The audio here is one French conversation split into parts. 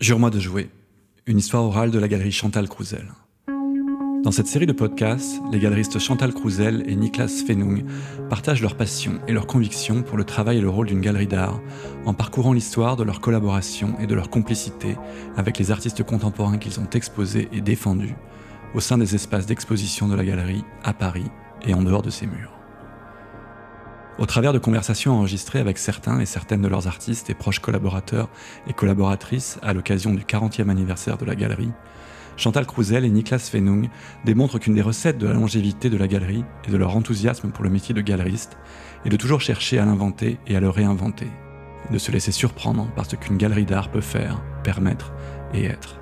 Jure-moi de jouer, une histoire orale de la galerie Chantal Crouzel. Dans cette série de podcasts, les galeristes Chantal Crouzel et Niklas Fenung partagent leur passion et leur conviction pour le travail et le rôle d'une galerie d'art en parcourant l'histoire de leur collaboration et de leur complicité avec les artistes contemporains qu'ils ont exposés et défendus au sein des espaces d'exposition de la galerie à Paris et en dehors de ses murs. Au travers de conversations enregistrées avec certains et certaines de leurs artistes et proches collaborateurs et collaboratrices à l'occasion du 40e anniversaire de la galerie, Chantal Crouzel et Niklas Fenung démontrent qu'une des recettes de la longévité de la galerie et de leur enthousiasme pour le métier de galeriste est de toujours chercher à l'inventer et à le réinventer, de se laisser surprendre par ce qu'une galerie d'art peut faire, permettre et être.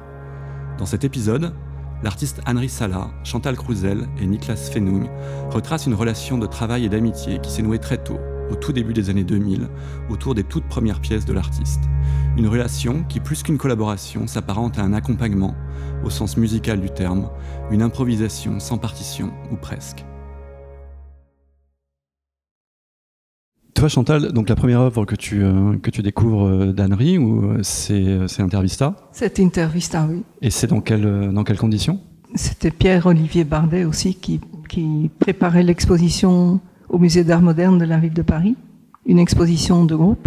Dans cet épisode, l'artiste Henri Sala, Chantal Crouzel et Niklas Fenung retracent une relation de travail et d'amitié qui s'est nouée très tôt, au tout début des années 2000, autour des toutes premières pièces de l'artiste. Une relation qui, plus qu'une collaboration, s'apparente à un accompagnement, au sens musical du terme, une improvisation sans partition ou presque. Toi, Chantal, donc la première œuvre que tu, euh, que tu découvres euh, d'Henri, euh, c'est, c'est Intervista? C'est Intervista, oui. Et c'est dans, quelle, dans quelles conditions C'était Pierre-Olivier Bardet aussi qui, qui préparait l'exposition au Musée d'art moderne de la ville de Paris, une exposition de groupe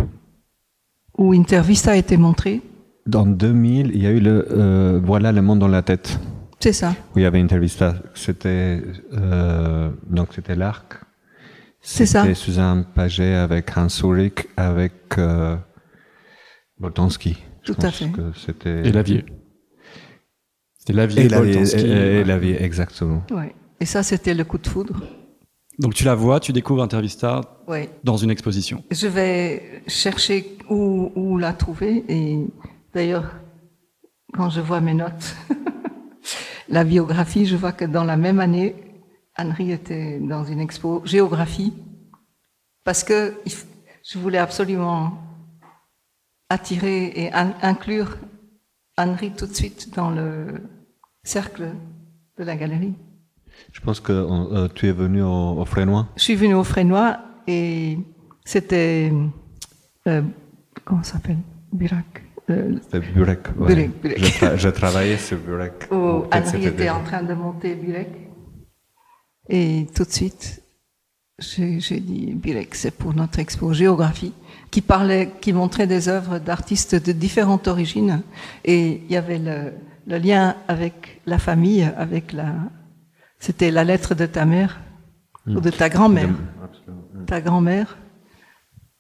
où Intervista a été montrée. Dans 2000, il y a eu le Voilà le monde dans la tête. C'est ça. Où il y avait Intervista. C'était, donc c'était l'arc c'est ça. C'était Suzanne Paget avec Hans Ulrich, avec euh, Boltanski. Tout à fait. c'était... Et Lavier. C'était Lavier et, Boltanski. Et, et Lavier, exactement. Ouais. Et ça, c'était le coup de foudre. Donc tu la vois, tu découvres Intervista ouais. dans une exposition. Je vais chercher où, où la trouver. Et d'ailleurs, quand je vois mes notes, la biographie, je vois que dans la même année, Henri était dans une expo géographie parce que je voulais absolument attirer et inclure Henri tout de suite dans le cercle de la galerie. Je pense que euh, tu es venu au, au, Frénois. Je suis venu au Frénois et c'était euh, comment ça s'appelle? Burak. Euh, c'était Burek. Ouais. Burek, Je, tra je, travaillais sur Burek. Où Henri était en train de monter Burek. Et tout de suite, j'ai dit, Birek, c'est pour notre expo géographie, qui parlait, qui montrait des œuvres d'artistes de différentes origines. Et il y avait le, le lien avec la famille, avec la, c'était la lettre de ta mère, ou de ta grand-mère. Ta grand-mère,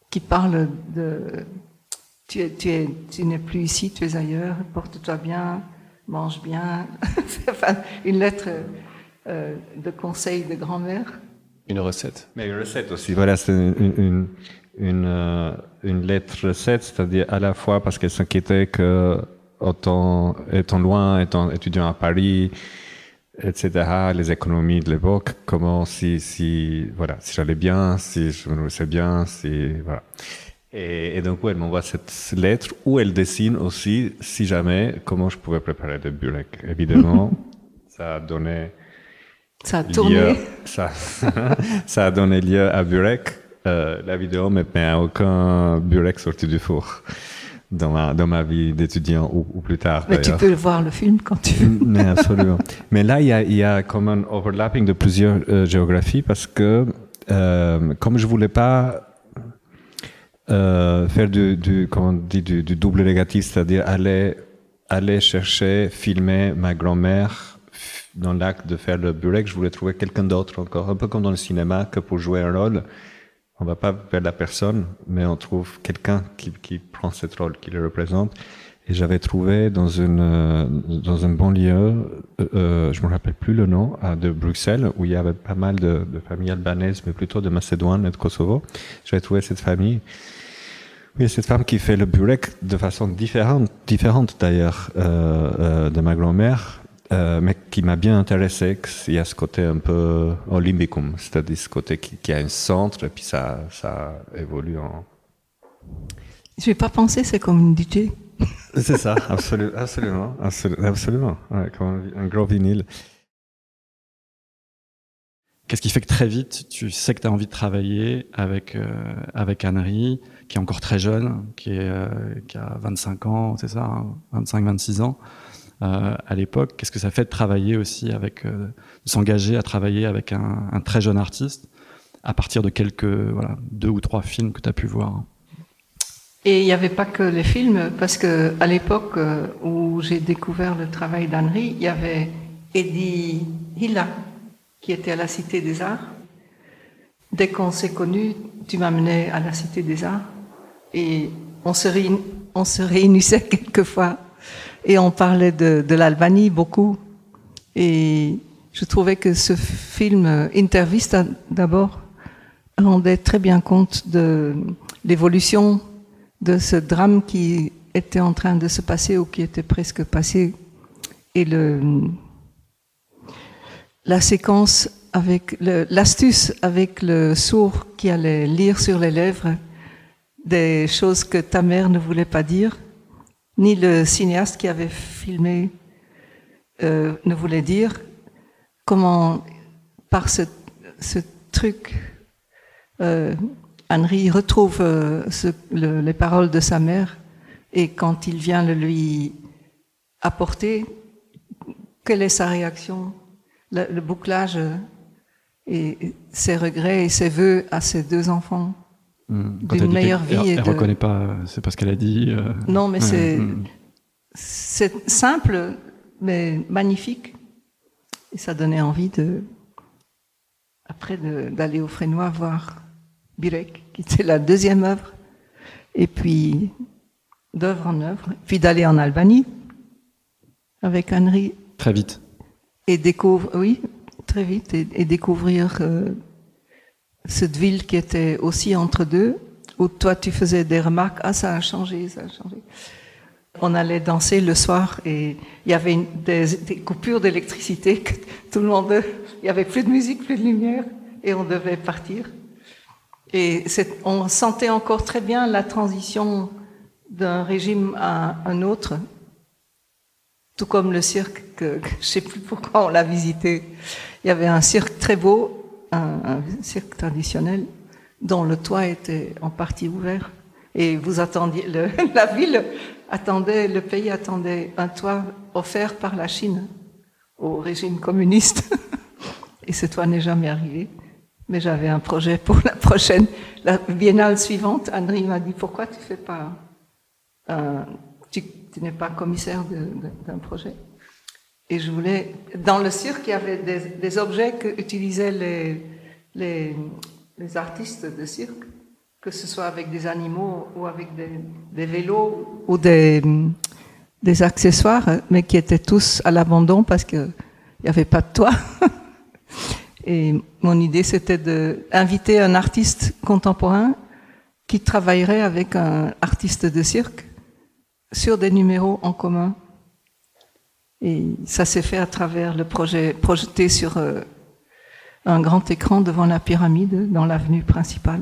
qui parle de, tu es, tu es, tu n'es plus ici, tu es ailleurs, porte-toi bien, mange bien. enfin, une lettre, euh, de conseils de grand-mère? Une recette. Mais une recette aussi. Voilà, c'est une, une, une, euh, une, lettre recette, c'est-à-dire à la fois parce qu'elle s'inquiétait que, autant, étant loin, étant étudiant à Paris, etc., les économies de l'époque, comment si, si, voilà, si j'allais bien, si je me nourrissais bien, si, voilà. Et, et, donc, ouais, elle m'envoie cette lettre où elle dessine aussi, si jamais, comment je pouvais préparer des burek. Évidemment, ça a donné ça a tourné. Lieu, ça, ça, a donné lieu à Burek. Euh, la vidéo ne met aucun Burek sorti du four dans ma, dans ma vie d'étudiant ou, ou, plus tard. Mais tu peux voir le film quand tu veux. Mais absolument. Mais là, il y a, y a comme un overlapping de plusieurs euh, géographies parce que euh, comme je voulais pas faire du, du, comment on dit, du, du double négatif, c'est-à-dire aller, aller chercher, filmer ma grand-mère dans l'acte de faire le burek, je voulais trouver quelqu'un d'autre encore, un peu comme dans le cinéma, que pour jouer un rôle, on va pas vers la personne, mais on trouve quelqu'un qui, qui prend ce rôle, qui le représente. Et j'avais trouvé dans une euh, dans un banlieue, euh, euh, je me rappelle plus le nom, de Bruxelles, où il y avait pas mal de, de familles albanaises, mais plutôt de Macédoine et de Kosovo. J'avais trouvé cette famille. Oui, cette femme qui fait le burek de façon différente, différente d'ailleurs euh, euh, de ma grand-mère, euh, mais qui m'a bien intéressé, il y a ce côté un peu olympicum, c'est-à-dire ce côté qui, qui, a un centre et puis ça, ça évolue en. Je vais pas penser, c'est comme une DJ. C'est ça, absolument, absolument, absolument, absolument ouais, comme un gros vinyle. Qu'est-ce qui fait que très vite, tu sais que tu as envie de travailler avec, euh, avec Anne-Marie, qui est encore très jeune, qui, est, euh, qui a 25 ans, c'est ça, 25-26 hein, ans euh, à l'époque Qu'est-ce que ça fait de travailler aussi avec, de s'engager à travailler avec un, très jeune artiste à partir de quelques, voilà, deux ou trois films que tu as pu voir? Et il n'y avait pas que les films, parce que à l'époque où j'ai découvert le travail d'Henri, il y avait Eddie Hilla, qui était à la Cité des Arts. Dès qu'on s'est connus, tu m'amenais à la Cité des Arts et on se, on se réunissait quelquefois et on parlait de, l'Albanie beaucoup. Et je trouvais que ce film Interviste d'abord rendait très bien compte de l'évolution de ce drame qui était en train de se passer ou qui était presque passé et le, la séquence avec l'astuce avec le sourd qui allait lire sur les lèvres des choses que ta mère ne voulait pas dire, ni le cinéaste qui avait filmé euh, ne voulait dire, comment par ce, truc, euh, Henri retrouve euh, le, les paroles de sa mère et quand il vient le lui apporter, quelle est sa réaction? Le, bouclage et ses regrets et ses voeux à ses deux enfants. D'une meilleure vie. Elle, ne reconnaît pas, c'est pas ce qu'elle a dit. Euh. Non, mais c'est mmh. c'est simple, mais magnifique. Et ça donnait envie de après d'aller au Frénois voir Birek, qui était la deuxième œuvre, et puis d'œuvre en œuvre, puis d'aller en Albanie avec Henri. Très vite et découvre, oui, très vite, et, découvrir euh, cette ville qui était aussi entre deux, où toi tu faisais des remarques, ah ça a changé, ça a changé. On allait danser le soir et il y avait des, coupures d'électricité, tout le monde, il y avait plus de musique, plus de lumière, et on devait partir. Et on sentait encore très bien la transition d'un régime à un autre, tout comme le cirque, que, je sais plus pourquoi on l'a visité. Il y avait un cirque très beau, un, cirque traditionnel, dont le toit était en partie ouvert. Et vous attendiez, la ville attendait, le pays attendait un toit offert par la Chine au régime communiste. Et ce toit n'est jamais arrivé. Mais j'avais un projet pour la prochaine, la biennale suivante. André m'a dit, pourquoi tu fais pas un, tu n'es pas commissaire d'un projet? Et je voulais, dans le cirque, il y avait des, objets que utilisaient les, les, artistes de cirque, que ce soit avec des animaux ou avec des, des vélos ou des, des, accessoires, mais qui étaient tous à l'abandon parce qu'il n'y avait pas de toit. Et mon idée, c'était d'inviter un artiste contemporain qui travaillerait avec un artiste de cirque sur des numéros en commun. Et ça s'est fait à travers le projet projeté sur euh, un grand écran devant la pyramide dans l'avenue principale,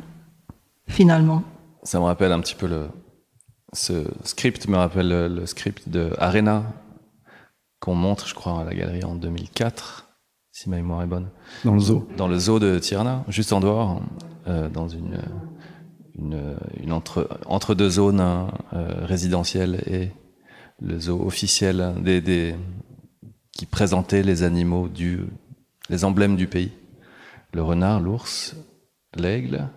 finalement. Ça me rappelle un petit peu le. Ce script me rappelle le, le script de Arena qu'on montre, je crois, à la galerie en 2004, si ma mémoire est bonne. Dans le zoo. Dans le zoo de Tirana, juste en dehors, euh, dans une une, une entre, entre deux zones hein, euh, résidentielles et le zoo officiel des, des, qui présentait les animaux du, les emblèmes du pays. Le renard, l'ours, l'aigle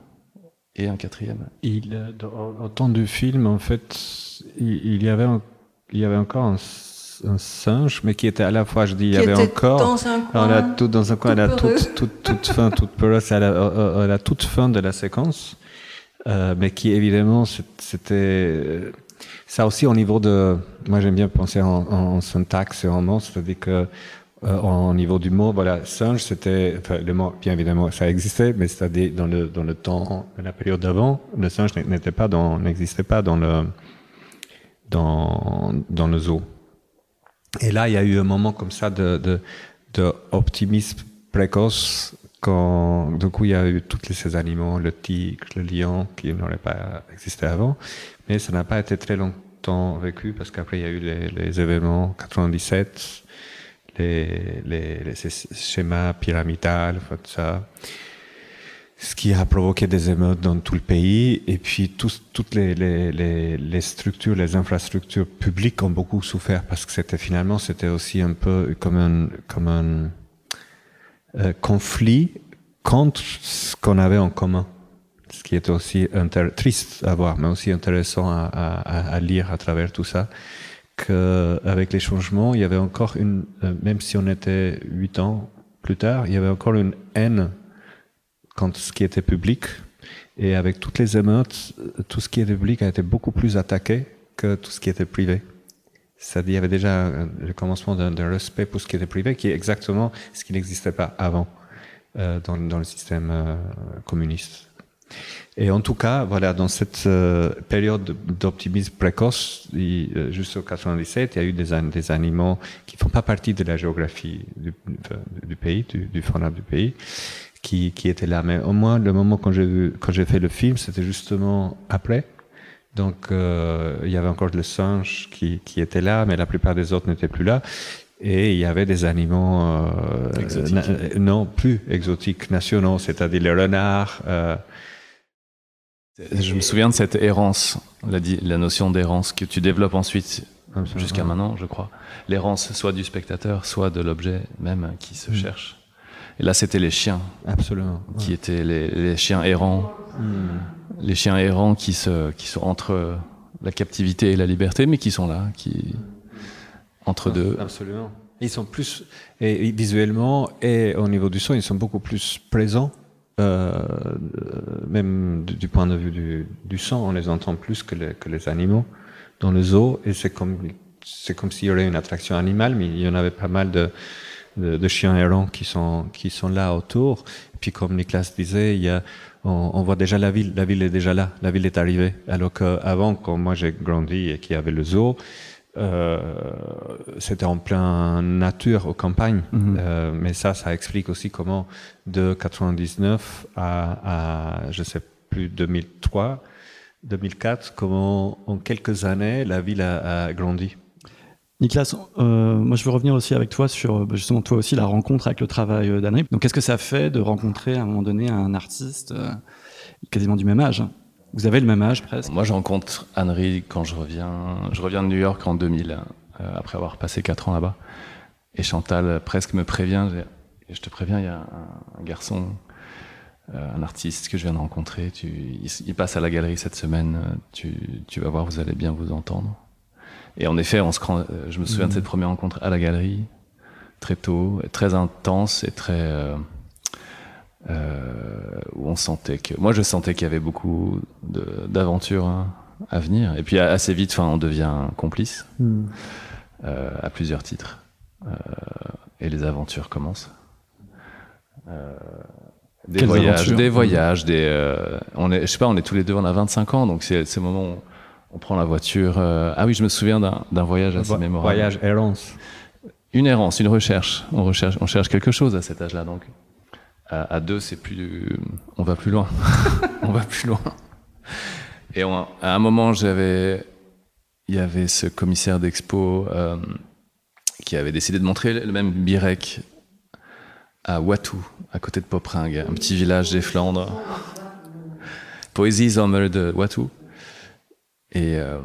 et un quatrième. Il, au temps du film, en fait, il, il y avait, un, il y avait encore un, un, singe, mais qui était à la fois, je dis, il y avait encore, dans un coin, a tout dans un coin, à la toute, toute, toute fin, toute peureuse, à la, à la toute fin de la séquence. Euh, mais qui évidemment c'était euh, ça aussi au niveau de moi j'aime bien penser en, syntaxe et en mot c'est-à-dire que euh, au niveau du mot voilà singe c'était le mot bien évidemment ça existait mais c'est-à-dire dans le dans le temps de la période d'avant le singe n'était pas dans n'existait pas dans le dans dans le zoo. Et là il y a eu un moment comme ça de, de optimisme précoce quand du coup il y a eu tous ces animaux, le tigre, le lion, qui n'auraient pas existé avant, ça n'a pas été très longtemps vécu parce qu'après il y a eu les, événements 97, les, schémas pyramidales, tout ça ce qui a provoqué des émeutes dans tout le pays. Et puis toutes les, structures, les infrastructures publiques ont beaucoup souffert parce que c'était finalement c'était aussi un peu comme un comme un euh, conflit contre ce qu'on avait en commun, ce qui était aussi triste à voir, mais aussi intéressant à, lire à travers tout ça. Qu'avec les changements, il y avait encore une, euh, même si on était huit ans plus tard, il y avait encore une haine quand ce qui était public. Et avec toutes les émeutes, tout ce qui était public a été beaucoup plus attaqué que tout ce qui était privé. C'est-à-dire, il y avait déjà le commencement d'un respect pour ce qui était privé, qui est exactement ce qui n'existait pas avant euh, dans, dans, le système euh, communiste. Et en tout cas, voilà, dans cette euh, période d'optimisme précoce, jusqu'au 97, il y a eu des, des animaux qui font pas partie de la géographie du, du pays, du, du du pays, qui, qui était là. Mais au moins, le moment quand j'ai quand j'ai fait le film, c'était justement après. Donc, euh, il y avait encore le singe qui, qui était là, mais la plupart des autres n'étaient plus là. Et il y avait des animaux euh, non plus exotiques, nationaux, c'est-à-dire les renards. Euh, je me souviens de cette errance, la, la notion d'errance que tu développes ensuite jusqu'à maintenant, je crois. L'errance soit du spectateur, soit de l'objet même qui se mm. cherche. Et là, c'était les chiens. Absolument. Qui étaient les, chiens errants. Hmm. Les chiens errants qui, se, qui sont entre la captivité et la liberté, mais qui sont là, qui entre deux. Absolument. Ils sont plus, et visuellement et au niveau du son, ils sont beaucoup plus présents. Euh, même du, point de vue du, du, son, on les entend plus que les, que les animaux dans le zoo, et c'est comme c'est comme s'il y aurait une attraction animale, mais il y en avait pas mal de de, chiens errants qui sont qui sont là autour. Et puis comme Nicolas disait, il y a on, on, voit déjà la ville, la ville est déjà là, la ville est arrivée. Alors qu'avant, quand moi j'ai grandi et qu'il y avait le zoo, euh, c'était en plein nature, aux campagnes. Mhm. Euh, mais ça, ça explique aussi comment de 99 à, à je sais plus 2003, 2004, comment en quelques années la ville a, a grandi. Nicolas, euh, moi je veux revenir aussi avec toi sur bah, justement toi aussi la rencontre avec le travail euh, d'Anne. Donc qu'est-ce que ça fait de rencontrer à un moment donné un artiste euh, quasiment du même âge? Vous avez le même âge presque Moi je rencontre Anne quand je reviens, je reviens de New York en 2000 après avoir passé 4 ans là-bas. Et Chantal presque me prévient, je te préviens, il y a un, garçon, un artiste que je viens de rencontrer, tu, il, passe à la galerie cette semaine, tu, tu vas voir, vous allez bien vous entendre. Et en effet, on se, je me souviens de cette mhm. première rencontre à la galerie, très tôt, très intense et très euh, euh, où on sentait que, moi, je sentais qu'il y avait beaucoup d'aventures hein, à venir. Et puis assez vite, enfin, on devient complice mhm. euh, à plusieurs titres, euh, et les aventures commencent. Euh, des voyages, des voyages, des, on est, je sais pas, on est tous les deux, on a 25 ans, donc c'est ce moment où on prend la voiture. Euh, ah oui, je me souviens d'un voyage assez mémorable. Voyage errance. Une errance, une recherche. On recherche, on cherche quelque chose à cet âge-là. Donc, à, deux, c'est plus, on va plus loin. on va plus loin. Et à un moment, j'avais, il y avait ce commissaire d'expo euh, qui avait décidé de montrer le même Birek à Watou, à côté de Popringue, un petit village des Flandres. Poésie Sommer de Watou. Et, euh,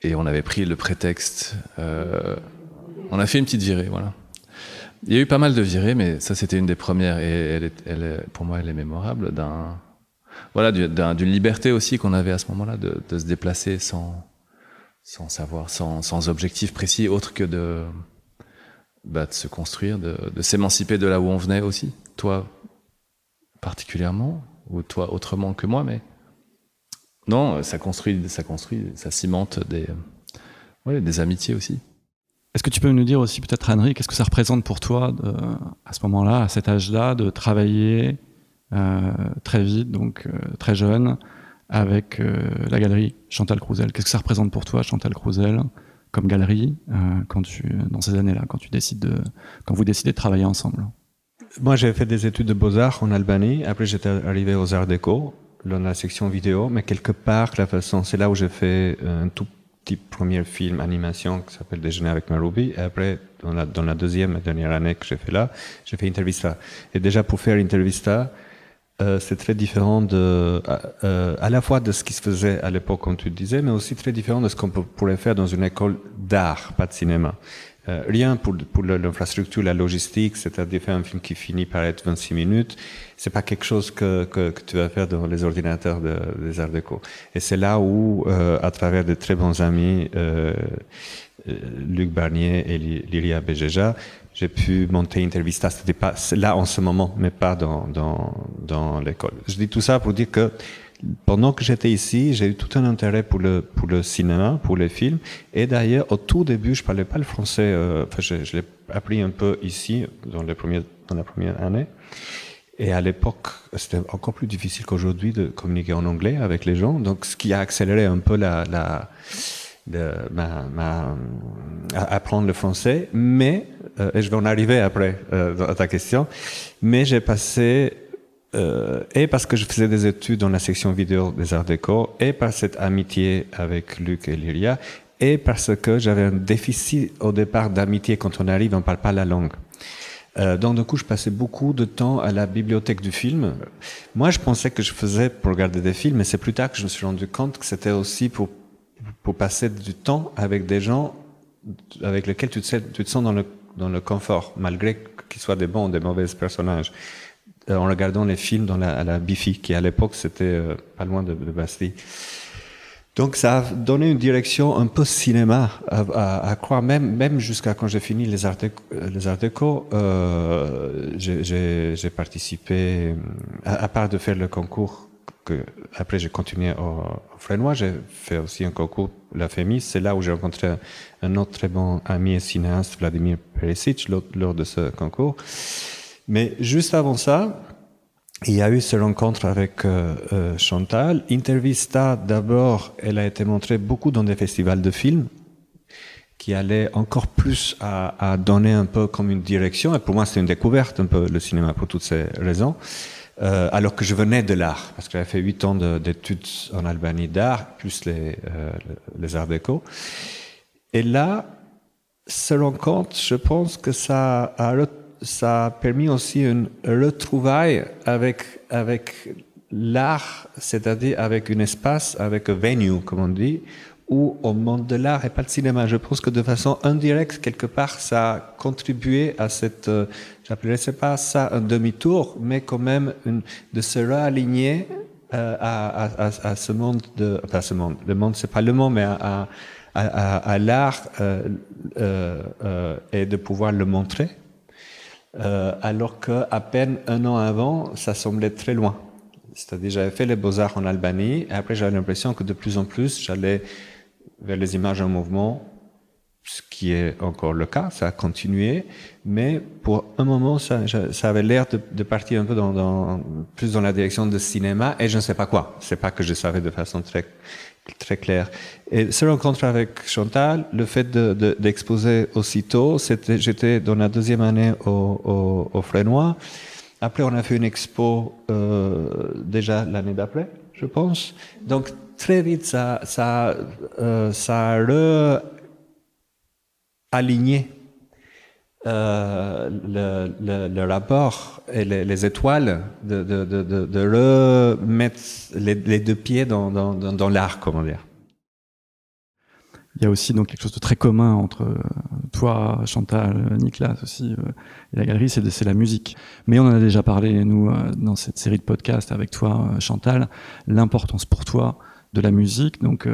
et on avait pris le prétexte. Euh, on a fait une petite virée, voilà. Il y a eu pas mal de virées, mais ça c'était une des premières et pour moi elle est mémorable d'un voilà d'une liberté aussi qu'on avait à ce moment-là de, se déplacer sans sans savoir, sans, sans objectif précis autre que de bah, de se construire, de, s'émanciper de là où on venait aussi. Toi particulièrement ou toi autrement que moi, mais non, ça construit, ça construit, ça cimente des, des amitiés aussi. Est-ce que tu peux nous dire aussi peut-être Henri, qu'est-ce que ça représente pour toi de, à ce moment-là, à cet âge-là, de travailler euh, très vite, donc euh, très jeune, avec euh, la galerie Chantal Crouzel? Qu'est-ce que ça représente pour toi, Chantal Crouzel, comme galerie, euh, quand tu, dans ces années-là, quand tu décides de, quand vous décidez de travailler ensemble? Moi, j'ai fait des études de beaux-arts en Albanie. Après, j'étais arrivé aux Arts Déco dans la section vidéo, mais quelque part, la façon, c'est là où j'ai fait un tout petit premier film animation qui s'appelle Déjeuner avec Marubi. Et après, dans la, la deuxième et dernière année que j'ai fait là, j'ai fait Intervista. Et déjà, pour faire Intervista, euh, c'est très différent de, euh, à la fois de ce qui se faisait à l'époque, comme tu disais, mais aussi très différent de ce qu'on pourrait faire dans une école d'art, pas de cinéma. Euh, rien pour, pour l'infrastructure, la logistique, c'est-à-dire faire un film qui finit par être 26 minutes, c'est pas quelque chose que, que, que, tu vas faire dans les ordinateurs de, des arts déco. Et c'est là où, euh, à travers de très bons amis, euh, euh Luc Barnier et Lilia Bejeja, j'ai pu monter Intervista. C'était pas là en ce moment, mais pas dans, dans, dans l'école. Je dis tout ça pour dire que pendant que j'étais ici, j'ai eu tout un intérêt pour le, pour le cinéma, pour les films. Et d'ailleurs, au tout début, je parlais pas le français. Euh, enfin, je, l'ai appris un peu ici, dans, les premiers, dans la première année. Et à l'époque, c'était encore plus difficile qu'aujourd'hui de communiquer en anglais avec les gens. Donc, ce qui a accéléré un peu la, la, ma, ma, apprendre le français. Mais, euh, et je vais en arriver après euh, à ta question, mais j'ai passé euh, et parce que je faisais des études dans la section vidéo des arts déco, et par cette amitié avec Luc et Lyria, et parce que j'avais un déficit au départ d'amitié quand on arrive, on ne parle pas la langue. Euh, donc du coup, je passais beaucoup de temps à la bibliothèque du film. Moi, je pensais que je faisais pour regarder des films, mais c'est plus tard que je me suis rendu compte que c'était aussi pour pour passer du temps avec des gens avec lesquels tu te, tu te sens dans le dans le confort, malgré qu'ils soient des bons ou des mauvais personnages. Euh, en regardant les films dans la, à la Bifi, qui à l'époque c'était euh, pas loin de, de, Bastille. Donc ça a donné une direction un peu cinéma, à, à, à croire même, même jusqu'à quand j'ai fini les arts déco, les déco euh, j'ai participé, à, à, part de faire le concours, que après j'ai continué au, au Frénois, j'ai fait aussi un concours, la FEMIS, c'est là où j'ai rencontré un autre très bon ami et cinéaste, Vladimir Perisic, lors de ce concours. Mais juste avant ça, il y a eu cette rencontre avec euh, euh, Chantal. Intervista, d'abord, elle a été montrée beaucoup dans des festivals de films qui allaient encore plus à, à donner un peu comme une direction. Et pour moi, c'est une découverte un peu le cinéma pour toutes ces raisons. Euh, alors que je venais de l'art, parce que j'avais fait huit ans d'études en Albanie d'art, plus les, euh, les arts déco. Et là, se rend je pense que ça a ça a permis aussi une retrouvaille avec, avec l'art, c'est-à-dire avec un espace, avec un venue, comme on dit, où au monde de l'art et pas le cinéma. Je pense que de façon indirecte, quelque part, ça a contribué à cette, euh, j'appellerais pas ça un demi-tour, mais quand même de se réaligner euh, à, ce monde de, enfin, ce monde, le monde, c'est pas le monde, mais à, l'art euh, euh, et de pouvoir le montrer euh, alors qu'à peine un an avant, ça semblait très loin. C'est-à-dire, j'avais fait les beaux-arts en Albanie, et après, j'avais l'impression que de plus en plus, j'allais vers les images en mouvement, ce qui est encore le cas, ça a continué, mais pour un moment, ça, ça avait l'air de, de, partir un peu dans, dans, plus dans la direction de cinéma, et je ne sais pas quoi. C'est pas que je savais de façon très très clair. Et ce rencontre avec Chantal, le fait d'exposer de, de, aussitôt, c'était, j'étais dans la deuxième année au, au, au Frénois. Après, on a fait une expo euh, déjà l'année d'après, je pense. Donc très vite, ça, ça, euh, ça a aligné euh, le, le, rapport et les, les étoiles, de, de, de, remettre les, les, deux pieds dans, dans, dans l'art, comment dire. Il y a aussi donc quelque chose de très commun entre euh, toi, Chantal, Nicolas aussi euh, et la galerie, c'est la musique. Mais on en a déjà parlé nous dans cette série de podcasts avec toi, Chantal, l'importance pour toi de la musique. Donc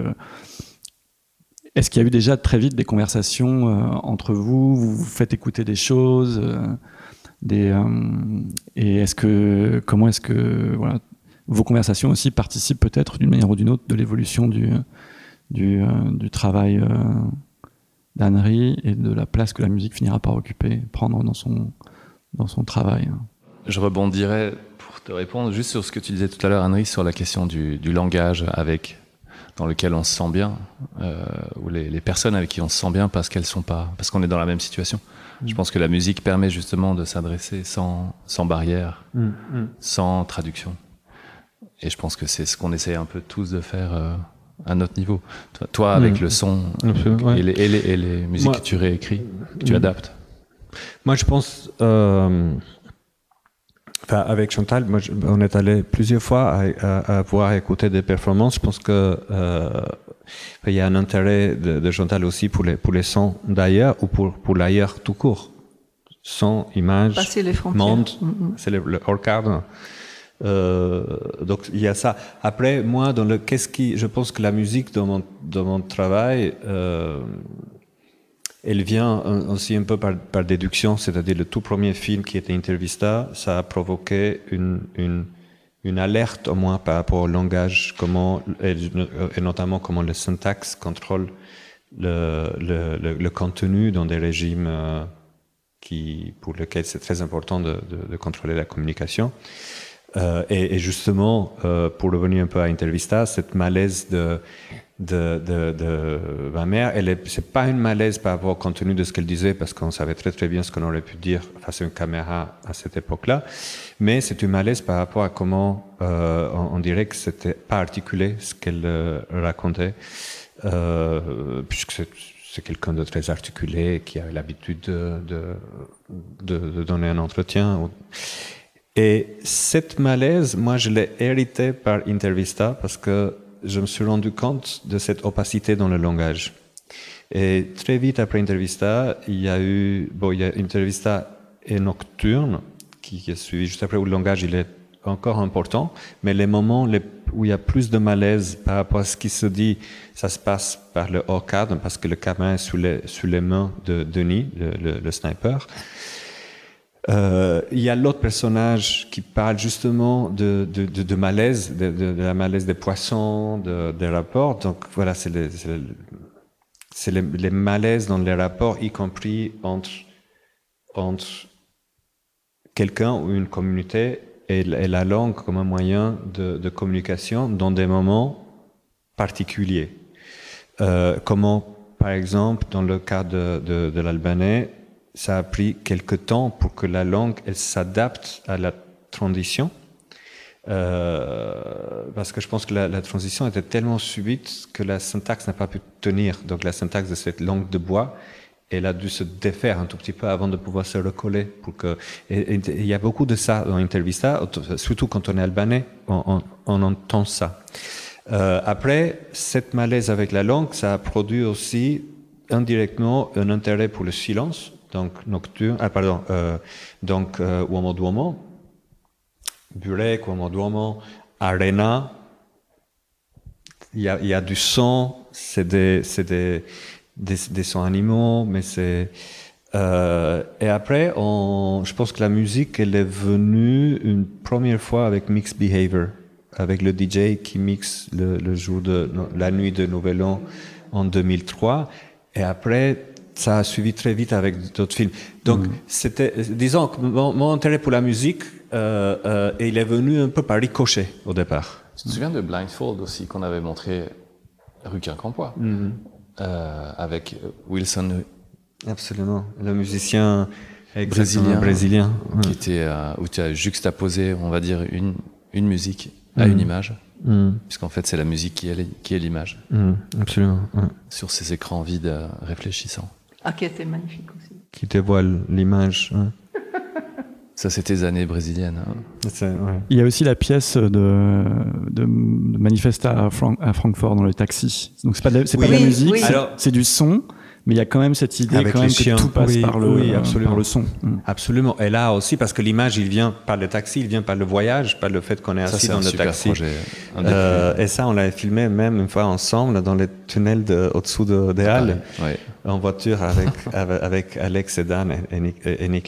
est-ce qu'il y a eu déjà très vite des conversations euh, entre vous? Vous vous faites écouter des choses euh, euh, Et comment est-ce que vos conversations aussi participent peut-être d'une manière ou d'une autre de l'évolution du, du, du, travail d'Annery et de la place que la musique finira par occuper, prendre dans son, travail? Je rebondirais pour te répondre juste sur ce que tu disais tout à l'heure, Annery, sur la question du langage avec dans lequel on se sent bien, euh, ou les, les, personnes avec qui on se sent bien parce qu'elles sont pas, parce qu'on est dans la même situation. Mmh. Je pense que la musique permet justement de s'adresser sans, sans barrière, mmh. Mmh. sans traduction. Et je pense que c'est ce qu'on essaie un peu tous de faire euh, un autre niveau. Toi, toi avec Mm. le son ouais. et, les, et les- et les musiques Moi- que tu réécris, que tu Mm. adaptes. Moi, je pense, euh, enfin, avec Chantal, moi, je- on est allé plusieurs fois à, à, à voir écouter des performances. Je pense que euh, il y a un intérêt de, de Chantal aussi pour les pour les sons d'ailleurs ou pour pour l'ailleurs tout court. Son, image, Passer les monde, Mhm. c'est le, le hors cadre. Euh, donc il y a ça. Après, moi, dans le qu'est-ce qui, je pense que la musique dans mon dans mon travail, euh, elle vient aussi un peu par, déduction, c'est-à-dire le tout premier film qui était Intervista, ça a provoqué une, une, une alerte au moins par rapport au langage, comment, et, notamment comment le syntaxe contrôle le, le, le, le contenu dans des régimes euh, qui, pour lesquels c'est très important de, de, de contrôler la communication. Euh, et, et justement, euh, pour revenir un peu à Intervista, cette malaise de, de, de, de ma mère, elle est, c'est pas une malaise par rapport au contenu de ce qu'elle disait, parce qu'on savait très très bien ce qu'on aurait pu dire face à une caméra à cette époque-là, mais c'est une malaise par rapport à comment euh, on, dirait que c'était pas articulé ce qu'elle euh, racontait, euh, puisque c'est, c'est quelqu'un de très articulé qui a l'habitude de, de, de, de donner un entretien. Et cette malaise, moi, je l'ai hérité par Intervista parce que je me suis rendu compte de cette opacité dans le langage. Et très vite après Intervista, il y a eu, bon, il y a Intervista et Nocturne qui, est suivi juste après où le langage il est encore important, mais les moments où il y a plus de malaise par rapport à ce qui se dit, ça se passe par le hors cadre parce que le caméra est sous les, mains de Denis, le sniper. Euh, il y a l'autre personnage qui parle justement de, de, de, de malaise, de, la malaise des poissons, de, des rapports. Donc voilà, c'est les, les, les, malaises dans les rapports, y compris entre, entre quelqu'un ou une communauté et, la langue comme un moyen de, communication dans des moments particuliers. Euh, comment, par exemple, dans le cas de, de l'albanais, ça a pris quelque temps pour que la langue elle s'adapte à la transition. Euh, parce que je pense que la, transition était tellement subite que la syntaxe n'a pas pu tenir. Donc la syntaxe de cette langue de bois, elle a dû se défaire un tout petit peu avant de pouvoir se recoller. Pour que, il y a beaucoup de ça dans Intervista, surtout quand on est albanais, on, on, on entend ça. Euh, après, cette malaise avec la langue, ça a produit aussi indirectement un intérêt pour le silence, donc nocturne, ah pardon, euh, donc euh, uomo duomo, Burek, uomo duomo, arena. Il y a, il y a du son, c'est des, c'est des, des, des, sons animaux, mais c'est euh, et après, on, je pense que la musique, elle est venue une première fois avec Mixed Behavior, avec le DJ qui mixe le, le jour de la nuit de Nouvel An en 2003, et après ça a suivi très vite avec d'autres films. Donc, mmh. c'était, disons que mon, mon, intérêt pour la musique, euh, euh, il est venu un peu par ricochet au départ. Tu te souviens de Blindfold aussi qu'on avait montré rue Quincampoix mmh. euh, avec Wilson. Absolument, le musicien brésilien, brésilien qui ouais. était où tu as juxtaposé, on va dire, une, une musique à mmh. une image. Puisqu'en fait, c'est la musique qui est, qui est l'image. absolument. Sur ces écrans vides euh, réfléchissants. Ah, qui était magnifique aussi. Qui dévoile l'image. Ouais. Ça, c'est tes années brésiliennes. Hein. Ouais. Il y a aussi la pièce de, de, de Manifesta à, Francfort dans le taxi. Donc, c'est pas de, oui, pas de la musique, oui. c'est du son. Mais il y a quand même cette idée Avec quand même chiens. que tout passe oui, par, le, oui, absolument. par le son. Mm. Absolument. Et là aussi, parce que l'image, il vient par le taxi, il vient par le voyage, par le fait qu'on est assis ça, dans le super taxi. Projet, euh, et ça, on l'avait filmé même une fois ensemble dans les tunnels de, au-dessous de, des Halles, ah, ouais. en voiture avec, avec Alex et Dan et, et.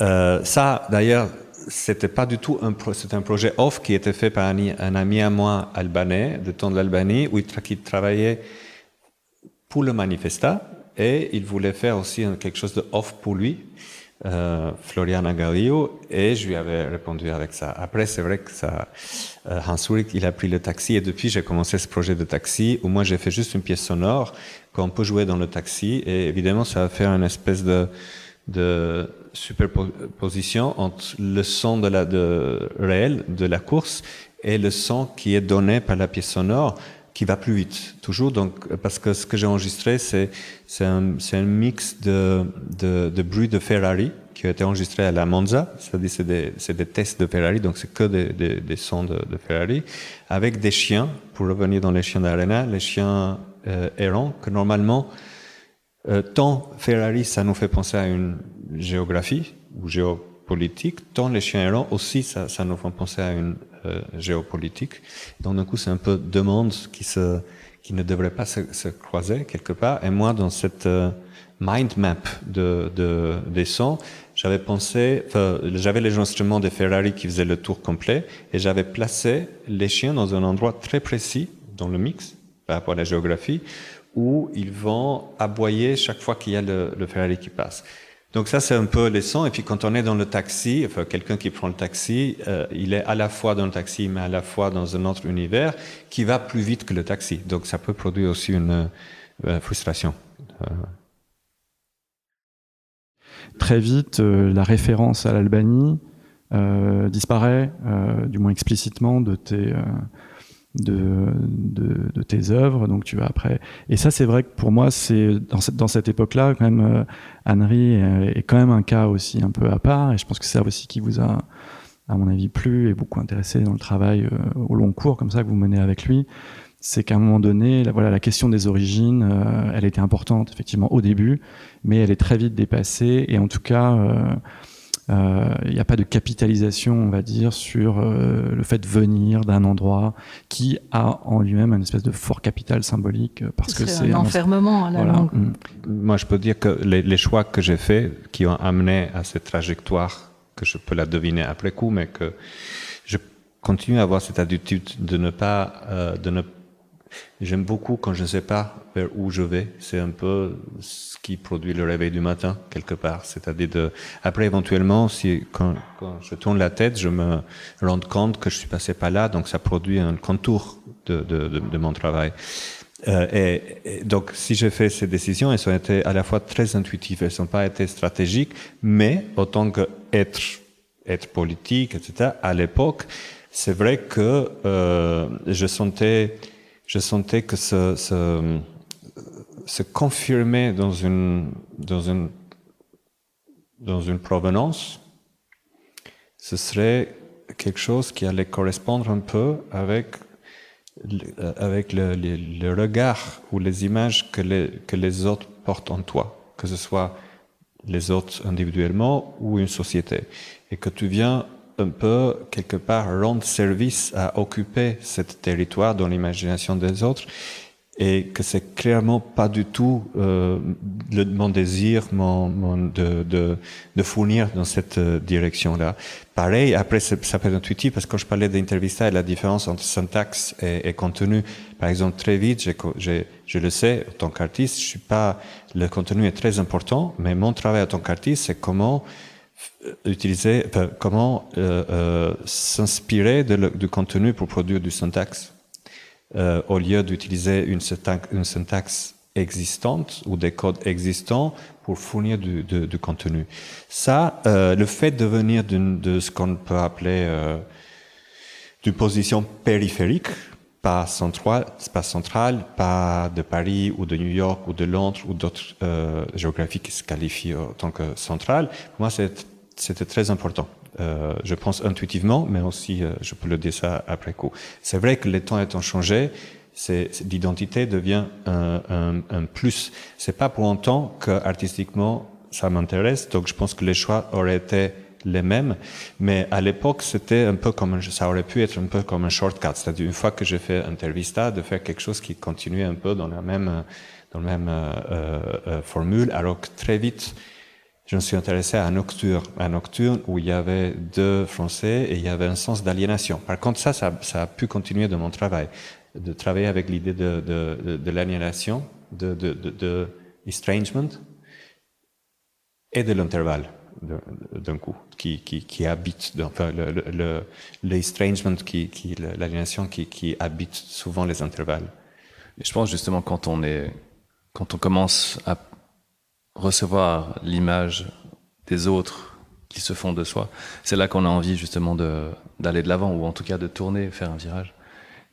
Euh, ça, d'ailleurs, c'était pas du tout un, pro, un projet off qui était fait par un, un ami à moi albanais, de temps de l'Albanie, où il, qui travaillait pour le Manifesta et il voulait faire aussi quelque chose de off pour lui, euh, Floriana Galillo, et je lui avais répondu avec ça. Après, c'est vrai que ça, euh, Hans Ulrich, il a pris le taxi, et depuis, j'ai commencé ce projet de taxi, où moi, j'ai fait juste une pièce sonore qu'on peut jouer dans le taxi, et évidemment, ça va faire une espèce de, de superposition entre le son de la, de, réel de la course et le son qui est donné par la pièce sonore, qui va plus vite, toujours. Donc, parce que ce que j'ai enregistré, c'est c'est un, un mix de, de, de bruit de Ferrari qui a été enregistré à la Monza, c'est-à-dire c'est des, des tests de Ferrari, donc c'est que des, des, des sons de, de, Ferrari, avec des chiens, pour revenir dans les chiens d'arena, les chiens euh, errants, que normalement, euh, tant Ferrari, ça nous fait penser à une géographie ou géopolitique, tant les chiens errants aussi, ça, ça nous fait penser à une euh, géopolitique. Donc d'un coup, c'est un peu deux mondes qui se qui ne devraient pas se, se croiser quelque part. Et moi, dans cette euh, mind map de, de, des sons, j'avais pensé, j'avais les instruments de Ferrari qui faisaient le tour complet, et j'avais placé les chiens dans un endroit très précis dans le mix par rapport à la géographie, où ils vont aboyer chaque fois qu'il y a le, le Ferrari qui passe. Donc ça, c'est un peu les sons. Et puis quand on est dans le taxi, enfin quelqu'un qui prend le taxi, euh, il est à la fois dans le taxi, mais à la fois dans un autre univers qui va plus vite que le taxi. Donc ça peut produire aussi une euh, frustration. Euh. Très vite, la référence à l'Albanie disparaît, du moins explicitement, de tes de, de, de, tes œuvres. Donc tu vas après. Et ça, c'est vrai que pour moi, c'est dans cette, dans cette époque-là, quand même, euh, Henry est, quand même un cas aussi un peu à part. Et je pense que c'est ça aussi qui vous a, à mon avis, plu et beaucoup intéressé dans le travail euh, au long cours comme ça que vous menez avec lui. C'est qu'à un moment donné, la, voilà, la question des origines, euh, elle était importante effectivement au début, mais elle est très vite dépassée. Et en tout cas, euh, il euh, n'y a pas de capitalisation, on va dire, sur euh, le fait de venir d'un endroit qui a en lui-même un espèce de fort capital symbolique euh, parce que c'est un enfermement à la voilà. langue. Mm. Moi, je peux dire que les, les choix que j'ai faits, qui ont amené à cette trajectoire, que je peux la deviner après coup, mais que je continue à avoir cette attitude de ne pas, euh, de ne J'aime beaucoup quand je ne sais pas vers où je vais. C'est un peu ce qui produit le réveil du matin, quelque part. C'est-à-dire de, après, éventuellement, si, quand, je tourne la tête, je me rends compte que je suis passé par là, donc ça produit un contour de, mon travail. Euh, et, et, donc, si j'ai fait ces décisions, elles ont été à la fois très intuitives, elles n'ont pas été stratégiques, mais autant que être, être politique, etc., à l'époque, c'est vrai que euh, je sentais je sentais que se, se, se confirmer dans une, dans, une, dans une provenance, ce serait quelque chose qui allait correspondre un peu avec, avec le, le, le regard ou les images que les, que les autres portent en toi, que ce soit les autres individuellement ou une société. Et que tu viens un peu, quelque part, rendre service à occuper ce territoire dans l'imagination des autres et que c'est clairement pas du tout euh, le, mon désir mon, mon de, de, de, fournir dans cette euh, direction-là. Pareil, après, ça peut être intuitif parce que quand je parlais d'intervista et la différence entre syntaxe et, et contenu, par exemple, très vite, j'ai, je le sais, en tant qu'artiste, je suis pas, le contenu est très important, mais mon travail en tant qu'artiste, c'est comment utiliser, comment euh, euh, s'inspirer du contenu pour produire du syntaxe euh, au lieu d'utiliser une, une, syntaxe existante ou des codes existants pour fournir du, du, du contenu. Ça, euh, le fait de venir de ce qu'on peut appeler euh, d'une position périphérique, pas centrale, pas centrale, pas de Paris ou de New York ou de Londres ou d'autres euh, géographies qui se qualifient en tant que centrale. Pour moi, c'était très important. Euh, je pense intuitivement, mais aussi, euh, je peux le dire ça après coup. C'est vrai que les temps étant changés, l'identité devient un, un, un plus. C'est pas pour autant que artistiquement ça m'intéresse. Donc, je pense que les choix auraient été les mêmes, mais à l'époque, c'était un peu comme ça aurait pu être un peu comme un shortcut, c'est-à-dire une fois que j'ai fait Intervista, de faire quelque chose qui continuait un peu dans la même, dans la même euh, euh, formule, alors que très vite, je me suis intéressé à Nocturne, à Nocturne où il y avait deux Français et il y avait un sens d'aliénation. Par contre, ça, ça, ça, a pu continuer de mon travail, de travailler avec l'idée de, de, de, de l'aliénation, de, de, de, de estrangement et de l'intervalle d'un coup, qui, qui, qui habite, enfin, l'estrangement, le, le, qui, qui, l'aliénation qui, qui habite souvent les intervalles. Et je pense justement quand on est, quand on commence à recevoir l'image des autres qui se font de soi, c'est là qu'on a envie justement d'aller de l'avant, ou en tout cas de tourner, faire un virage.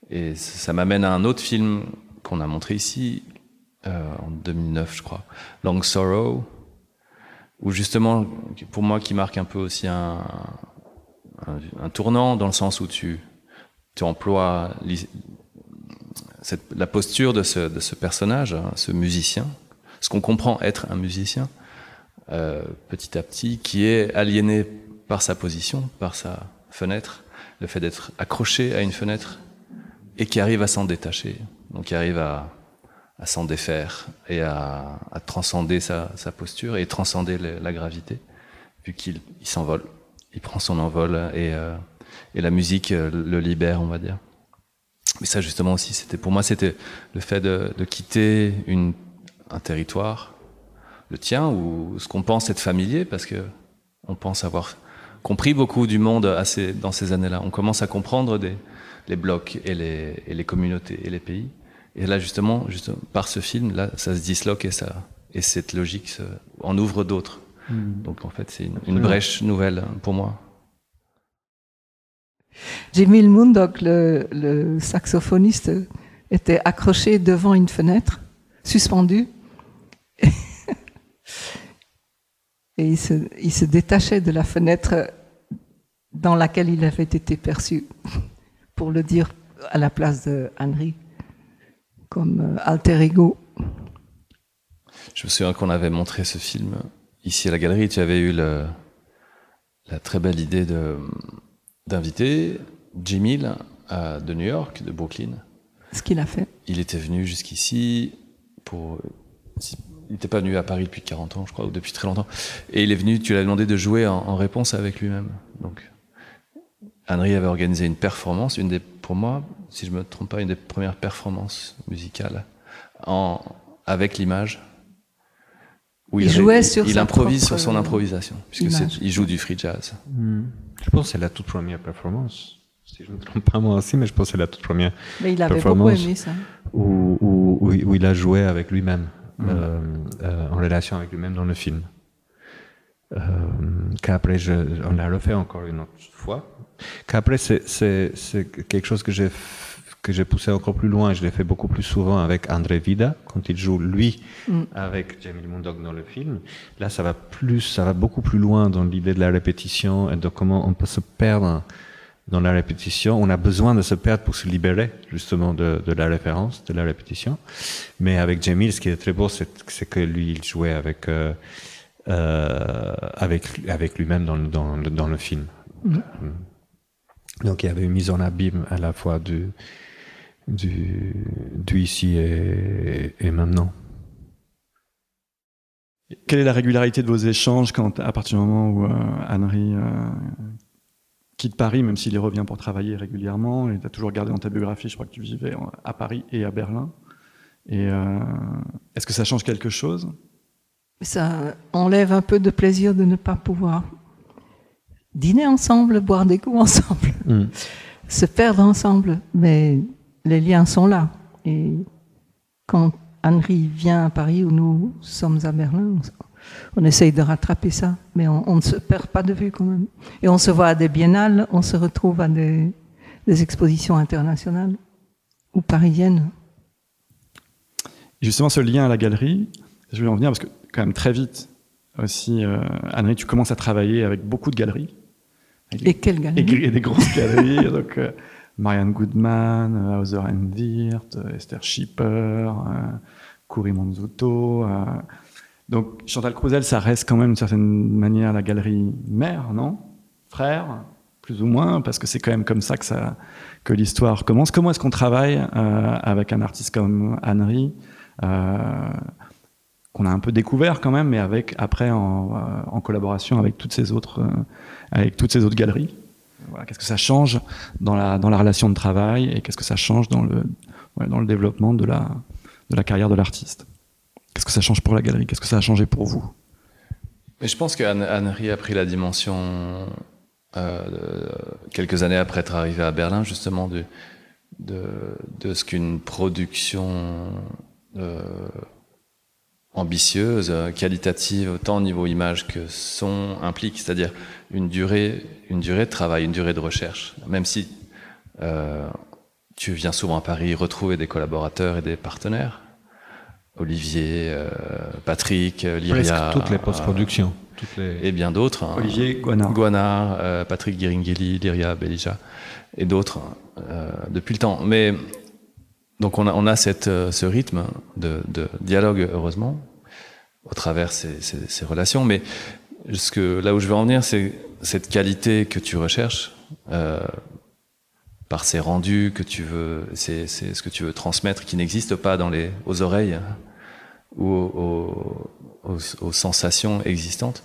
Et ça m'amène à un autre film qu'on a montré ici euh, en 2009, je crois, Long Sorrow, où justement, pour moi, qui marque un peu aussi un, un, tournant dans le sens où tu, tu emploies la posture de ce, de ce personnage, hein, ce musicien, ce qu'on comprend être un musicien, euh, petit à petit, qui est aliéné par sa position, par sa fenêtre, le fait d'être accroché à une fenêtre, et qui arrive à s'en détacher, donc qui arrive à, à s'en défaire et à, à transcender sa, sa, posture et transcender la gravité, vu qu'il il s'envole, il prend son envol et, euh, et la musique euh, le libère, on va dire. Mais ça, justement aussi, c'était pour moi, c'était le fait de, de quitter une, un territoire, le tien, ou ce qu'on pense être familier, parce que on pense avoir compris beaucoup du monde assez, dans ces années-là. On commence à comprendre des, les blocs et les, et les communautés et les pays. Et là, justement, justement, par ce film, là, ça se disloque et ça, et cette logique en ouvre d'autres. Mm. Donc, en fait, c'est une, une, brèche nouvelle pour moi. Jamil Mundok, le, le, saxophoniste, était accroché devant une fenêtre, suspendu. et il se, il se détachait de la fenêtre dans laquelle il avait été perçu, pour le dire à la place de Henry comme euh, alter ego. Je me souviens qu'on avait montré ce film ici à la galerie. Tu avais eu le, la très belle idée de, d'inviter Jimmy de New York, de Brooklyn. Ce qu'il a fait. Il était venu jusqu'ici pour. Il n'était pas venu à Paris depuis 40 ans, je crois, ou depuis très longtemps. Et il est venu, tu l'as demandé de jouer en, en réponse avec lui-même. Donc, Henry avait organisé une performance, une des, pour moi, si je me trompe pas, une des premières performances musicales en, avec l'image. Où il, il jouait sur il improvise sur son improvisation, puisque il joue du free jazz. Hmm. Je pense que c'est la toute première performance. Si je ne me trompe pas moi aussi, mais je pense que c'est la toute première mais il avait performance beaucoup aimé ça. Où, où, où, où il a joué avec lui-même, mmh. euh, euh, en relation avec lui-même dans le film. Euh, qu'après, on l'a refait encore une autre fois. Qu'après, c'est quelque chose que j'ai que j'ai poussé encore plus loin. Je l'ai fait beaucoup plus souvent avec André Vida quand il joue lui mm. avec Jamie Mundok dans le film. Là, ça va plus, ça va beaucoup plus loin dans l'idée de la répétition et de comment on peut se perdre dans la répétition. On a besoin de se perdre pour se libérer justement de, de la référence, de la répétition. Mais avec Jamil, ce qui est très beau, c'est que lui, il jouait avec euh, avec avec lui-même dans, dans, dans le film. Mm. Donc il y avait une mise en abîme à la fois du du, du ici et, et, maintenant. Quelle est la régularité de vos échanges quand, à partir du moment où euh, Henry euh, quitte Paris, même s'il y revient pour travailler régulièrement, et tu as toujours gardé dans ta biographie, je crois que tu vivais à Paris et à Berlin. Et euh, est-ce que ça change quelque chose? Ça enlève un peu de plaisir de ne pas pouvoir dîner ensemble, boire des coups ensemble, mm. se perdre ensemble, mais les liens sont là. Et quand Henri vient à Paris ou nous sommes à Berlin, on, essaye de rattraper ça, mais on, on, ne se perd pas de vue quand même. Et on se voit à des biennales, on se retrouve à des, des expositions internationales ou parisiennes. Justement, ce lien à la galerie, je vais en venir parce que quand même très vite aussi, euh, Henri, tu commences à travailler avec beaucoup de galeries. Et, quelles galeries Et, des grosses galeries. donc, euh, Marianne Goodman, euh, Hauser Wirth, euh, Esther Schipper, euh, Cory Monzuto. donc Chantal Crouzel, ça reste quand même d'une certaine manière la galerie mère, non? Frère, plus ou moins, parce que c'est quand même comme ça que, ça, que l'histoire commence. Comment est-ce qu'on travaille euh, avec un artiste comme Henry euh, qu'on a un peu découvert quand même, mais avec après en, en collaboration avec toutes ces autres, autres galeries. Qu'est-ce que ça change dans la, relation de travail et qu'est-ce que ça change dans le, développement de la, carrière de l'artiste? Qu'est-ce que ça change pour la galerie? Qu'est-ce que ça a changé pour vous? Mais Je pense qu'Anne-Henri a pris la dimension euh, quelques années après être arrivé à Berlin, justement, de, ce qu'une production euh, ambitieuse, qualitative, autant au niveau image que son implique, c'est-à-dire une durée, une durée de travail, une durée de recherche. Même si euh, tu viens souvent à Paris retrouver des collaborateurs et des partenaires. Olivier, euh, Patrick, euh, Lyria. toutes les post-productions. Et bien d'autres. Hein. Olivier Guanard. Guanard, Patrick Giringeli, Lyria, Belija et d'autres depuis le temps. Mais donc on a, on a cette, ce rythme de, de dialogue, heureusement, au travers ces, ces, ces relations. Mais que, là où je veux en venir, c'est cette qualité que tu recherches euh, par ces rendus que tu veux, c'est ce que tu veux transmettre, qui n'existe pas dans les, aux oreilles ou aux, aux, aux sensations existantes.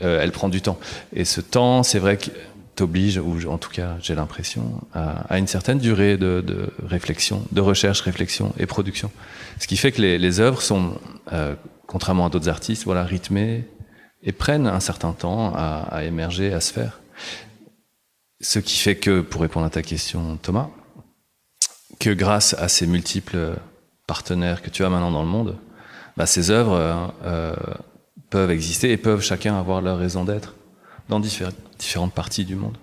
Euh, elle prend du temps. Et ce temps, c'est vrai que t'oblige, ou en tout cas j'ai l'impression, à, une certaine durée de, réflexion, de recherche, réflexion et production. Ce qui fait que les, œuvres sont, euh, contrairement à d'autres artistes, voilà, rythmées, et prennent un certain temps à, émerger, à se faire. Ce qui fait que, pour répondre à ta question, Thomas, que grâce à ces multiples partenaires que tu as maintenant dans le monde, bah, ces œuvres euh, peuvent exister et peuvent chacun avoir leur raison d'être dans différentes parties du monde.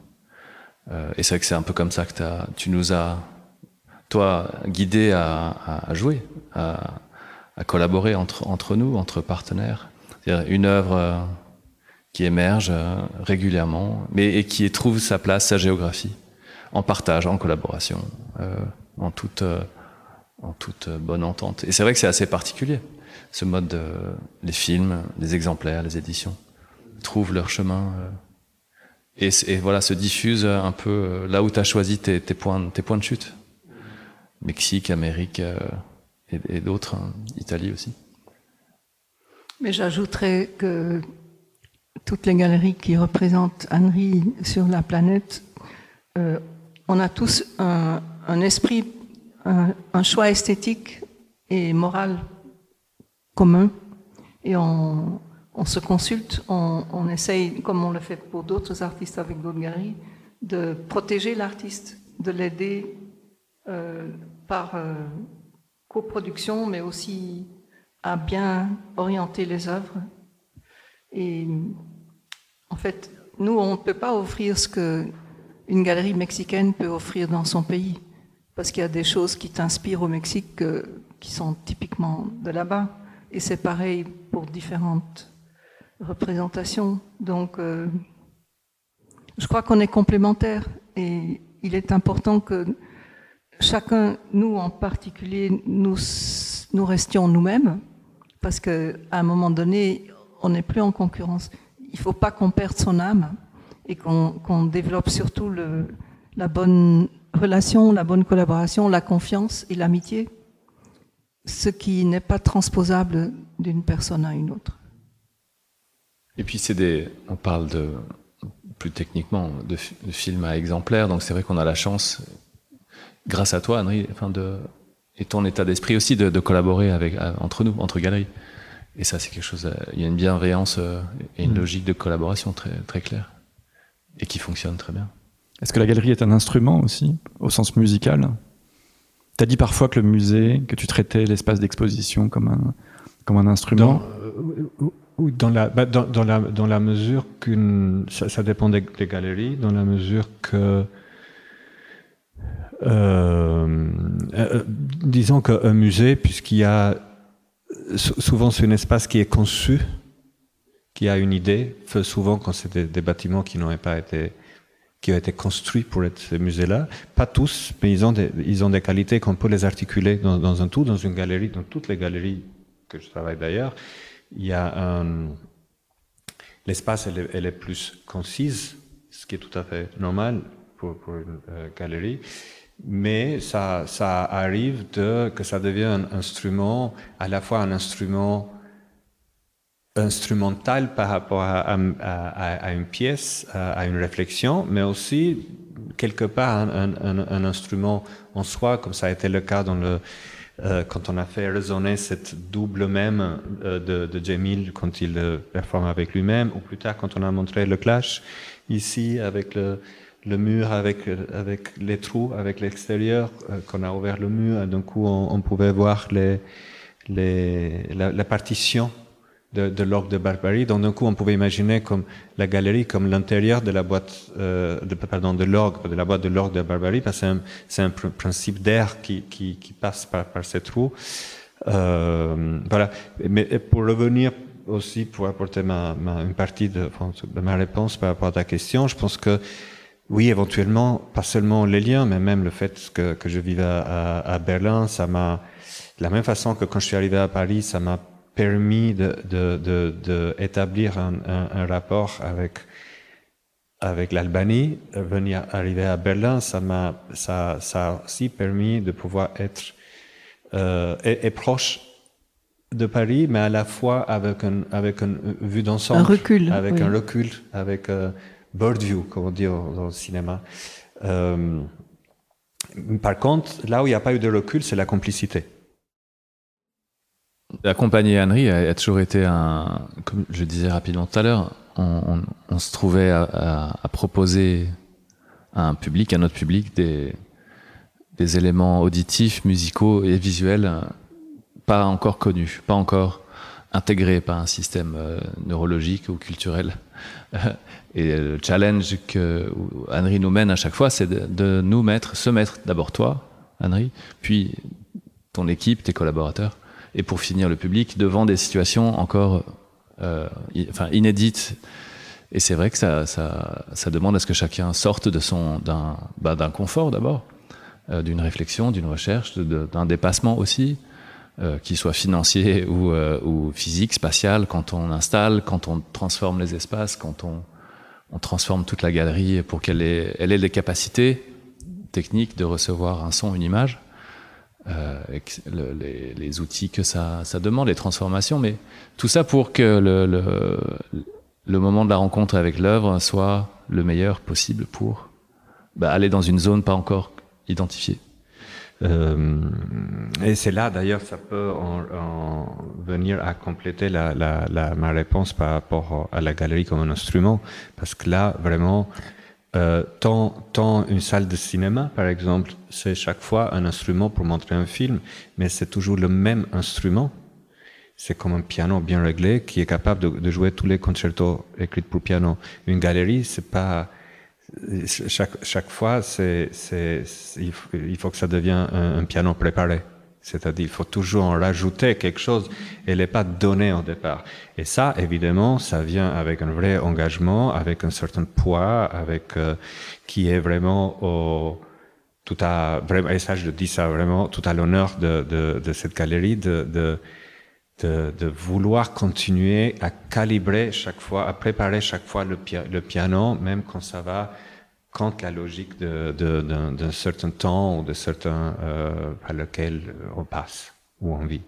Euh, et c'est vrai que c'est un peu comme ça que tu nous as, toi, guidé à, jouer, à, collaborer entre, nous, entre partenaires une œuvre euh, qui émerge euh, régulièrement, mais et qui trouve sa place, sa géographie, en partage, en collaboration, en toute, en toute bonne entente. Et c'est vrai que c'est assez particulier, ce mode de, les films, les exemplaires, les éditions trouvent leur chemin et, et, voilà se diffusent un peu là où tu as choisi tes, points, tes points de chute. Mexique, Amérique et, et d'autres, hein, Italie aussi. Mais j'ajouterais que toutes les galeries qui représentent Henri sur la planète, euh, on a tous un, un esprit, un, un, choix esthétique et moral commun. Et on, on se consulte, on, essaye, comme on le fait pour d'autres artistes avec d'autres galeries, de protéger l'artiste, de l'aider euh, par euh, coproduction, mais aussi à bien orienter les œuvres. Et en fait, nous, on ne peut pas offrir ce que une galerie mexicaine peut offrir dans son pays, parce qu'il y a des choses qui t'inspirent au Mexique qui sont typiquement de là-bas, et c'est pareil pour différentes représentations. Donc, euh, je crois qu'on est complémentaires, et il est important que chacun, nous en particulier, nous, nous restions nous-mêmes, parce qu'à un moment donné, on n'est plus en concurrence. Il ne faut pas qu'on perde son âme et qu'on qu développe surtout la bonne relation, la bonne collaboration, la confiance et l'amitié, ce qui n'est pas transposable d'une personne à une autre. Et puis c'est des, on parle de plus techniquement de, de films à exemplaires, donc c'est vrai qu'on a la chance, grâce à toi, Henri, enfin de et ton état d'esprit aussi de, de collaborer avec, entre nous, entre galeries. Et ça, c'est quelque chose. Euh, il y a une bienveillance euh, et une mmh. logique de collaboration très, très claire et qui fonctionne très bien. Est-ce que la galerie est un instrument aussi, au sens musical? Tu as dit parfois que le musée, que tu traitais l'espace d'exposition comme un, comme un instrument dans, dans, la, bah, dans, dans, la, mesure qu'une. Ça, dépend des, galeries, dans la mesure que euh, euh, disons qu'un musée, puisqu'il y a souvent c'est un espace qui est conçu, qui a une idée, souvent quand c'est des, bâtiments qui n'ont pas été qui ont été construits pour être ces musées-là, pas tous, mais ils ont des, ils ont des qualités qu'on peut les articuler dans, un tout, dans une galerie, dans toutes les galeries que je travaille d'ailleurs, il y a un l'espace elle, est plus concise, ce qui est tout à fait normal pour, une euh, galerie mais ça, arrive que ça devienne un instrument, à la fois un instrument instrumental par rapport à, une pièce, à, une réflexion, mais aussi quelque part un, instrument en soi, comme ça a été le cas dans le, euh, quand on a fait résonner cette double même euh, de, de Jamil quand il euh, performe avec lui-même, ou plus tard quand on a montré le clash ici avec le, le mur avec, avec les trous, avec l'extérieur, euh, qu'on a ouvert le mur, d'un coup on, on, pouvait voir les, les, la, la, partition de, de l'orgue de Barbarie. Donc d'un coup, on pouvait imaginer comme la galerie comme l'intérieur de la boîte, euh, de, pardon, de l'orgue, de la boîte de l'orgue de Barbarie, parce que c'est un, un pr principe d'air qui, qui, qui, passe par, par ces trous. Euh, voilà. Mais pour revenir aussi, pour apporter ma, ma, une partie de, de ma réponse par rapport à ta question, je pense que oui, éventuellement, pas seulement les liens, mais même le fait que, que je vivais à, à Berlin, ça m'a, de la même façon que quand je suis arrivé à Paris, ça m'a permis de, de, de, de établir un, un, un, rapport avec avec l'Albanie. Venir arriver à Berlin, ça m'a ça, ça a aussi permis de pouvoir être euh, et, et, proche de Paris, mais à la fois avec un avec une vue d'ensemble, un recul, avec oui. un recul, avec euh, bird view, comme on dit dans le cinéma. Euh, par contre, là où il n'y a pas eu de recul, c'est la complicité. Accompagner Henry a, a, toujours été un, comme je disais rapidement tout à l'heure, on, se trouvait à, proposer à un public, à notre public, des, éléments auditifs, musicaux et visuels pas encore connus, pas encore intégrés par un système euh, neurologique ou culturel. Et le challenge que Henry nous mène à chaque fois, c'est de, de, nous mettre, se mettre d'abord toi, Henry, puis ton équipe, tes collaborateurs, et pour finir le public devant des situations encore euh, enfin, inédites. Et c'est vrai que ça, ça, ça, demande à ce que chacun sorte de son d'un bah, confort d'abord, euh, d'une réflexion, d'une recherche, d'un dépassement aussi, euh, qu'il soit financier ou, euh, ou, physique, spatial, quand on installe, quand on transforme les espaces, quand on, on transforme toute la galerie pour qu'elle ait, elle ait les capacités techniques de recevoir un son, une image euh, le, les, les, outils que ça, ça, demande, les transformations, mais tout ça pour que le, le, le moment de la rencontre avec l'œuvre soit le meilleur possible pour bah, aller dans une zone pas encore identifiée. Euh, et c'est là d'ailleurs ça peut en, en venir à compléter la, la, la, ma réponse par rapport à la galerie comme un instrument, parce que là vraiment euh, tant, tant une salle de cinéma, par exemple, c'est chaque fois un instrument pour montrer un film, mais c'est toujours le même instrument. C'est comme un piano bien réglé qui est capable de, de jouer tous les concertos écrits pour piano. Une galerie, c'est pas chaque chaque fois, c'est il, il, faut que ça devienne un, un piano préparé. C'est-à-dire, il faut toujours en rajouter quelque chose. Elle n'est pas donnée au départ. Et ça, évidemment, ça vient avec un vrai engagement, avec un certain poids, avec euh, qui est vraiment au tout à vraiment. Et ça, je dis ça vraiment tout à l'honneur de, de, de, cette galerie, de, de de, vouloir continuer à calibrer chaque fois, à préparer chaque fois le piano, même quand ça va contre la logique d'un certain temps ou de certains euh, par lequel on passe ou on vit.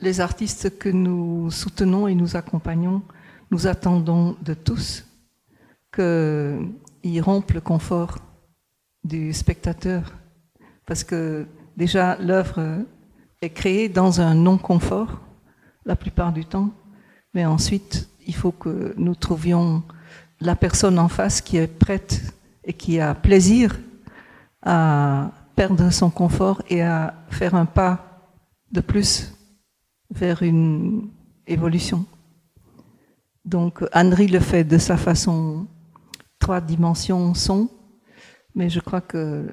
Les artistes que nous soutenons et nous accompagnons, nous attendons de tous qu'ils rompent le confort du spectateur. Parce que déjà, l'œuvre est créée dans un non-confort, la plupart du temps. Mais ensuite, il faut que nous trouvions la personne en face qui est prête et qui a plaisir à perdre son confort et à faire un pas de plus vers une évolution. Donc Henry le fait de sa façon, trois dimensions son, mais je crois que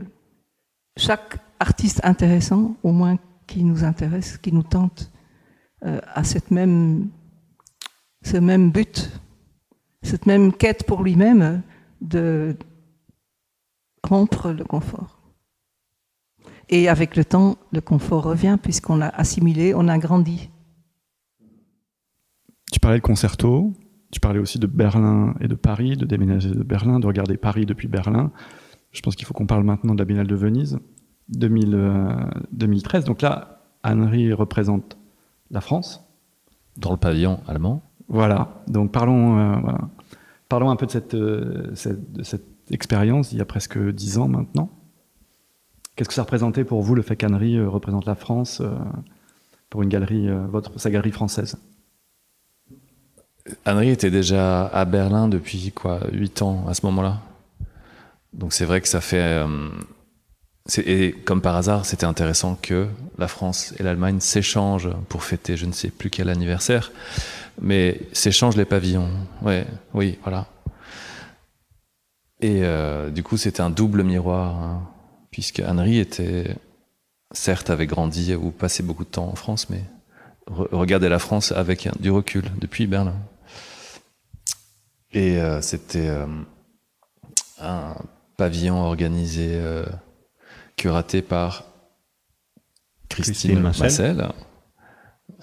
chaque artiste intéressant, au moins qui nous intéresse, qui nous tente, euh, ce même but cette même quête pour lui-même de rompre le confort. Et avec le temps, le confort revient puisqu'on a assimilé, on a grandi. Tu parlais de concerto, tu parlais aussi de Berlin et de Paris, de déménager de Berlin, de regarder Paris depuis Berlin. Je pense qu'il faut qu'on parle maintenant de la Biennale de Venise, 2000, euh, 2013. Donc là, Henry représente la France. Dans le pavillon allemand. Voilà, donc parlons, euh, voilà. Parlons un peu de cette, euh, expérience il y a presque dix ans maintenant. Qu'est-ce que ça représentait pour vous le fait qu'Henry euh, représente la France euh, pour une galerie, votre, sa galerie française? Henry était déjà à Berlin depuis quoi, huit ans à ce moment-là. Donc c'est vrai que ça fait, et comme par hasard, c'était intéressant que la France et l'Allemagne s'échangent pour fêter je ne sais plus quel anniversaire, mais s'échangent les pavillons. Ouais, oui, voilà. Et euh, du coup, c'était un double miroir, hein, puisque Henry était, certes, avait grandi ou passé beaucoup de temps en France, mais regardait la France avec du recul depuis Berlin. Et euh, c'était euh, un pavillon organisé curaté par Christine, Massel,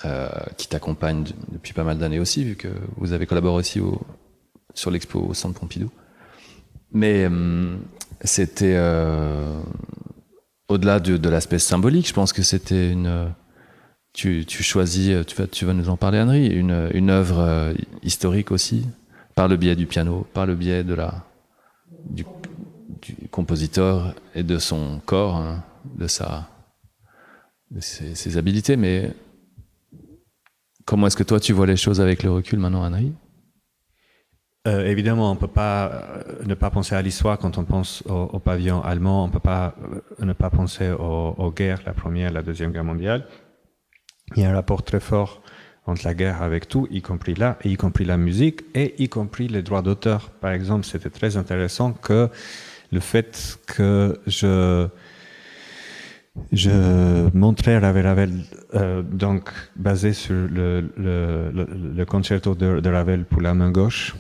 euh, qui t'accompagne depuis pas mal d'années aussi, vu que vous avez collaboré aussi au, sur l'expo au Centre Pompidou. Mais euh, c'était euh, au-delà de, l'aspect symbolique, je pense que c'était une. Tu, choisis, tu vas, nous en parler, Henri, une, œuvre historique aussi, par le biais du piano, par le biais du, compositeur et de son corps, hein, de, sa, de ses, ses, habiletés. Mais comment est-ce que toi tu vois les choses avec le recul maintenant, Henri euh, évidemment, on ne peut pas euh, ne pas penser à l'histoire quand on pense au, au, pavillon allemand. On ne peut pas euh, ne pas penser aux, aux, guerres, la première, la deuxième guerre mondiale. Il y a un rapport très fort entre la guerre avec tout, y compris là, y compris la musique, et y compris les droits d'auteur. Par exemple, c'était très intéressant que le fait que je je montrais Ravel Ravel euh, donc basé sur le, concerto de, Ravel pour la main gauche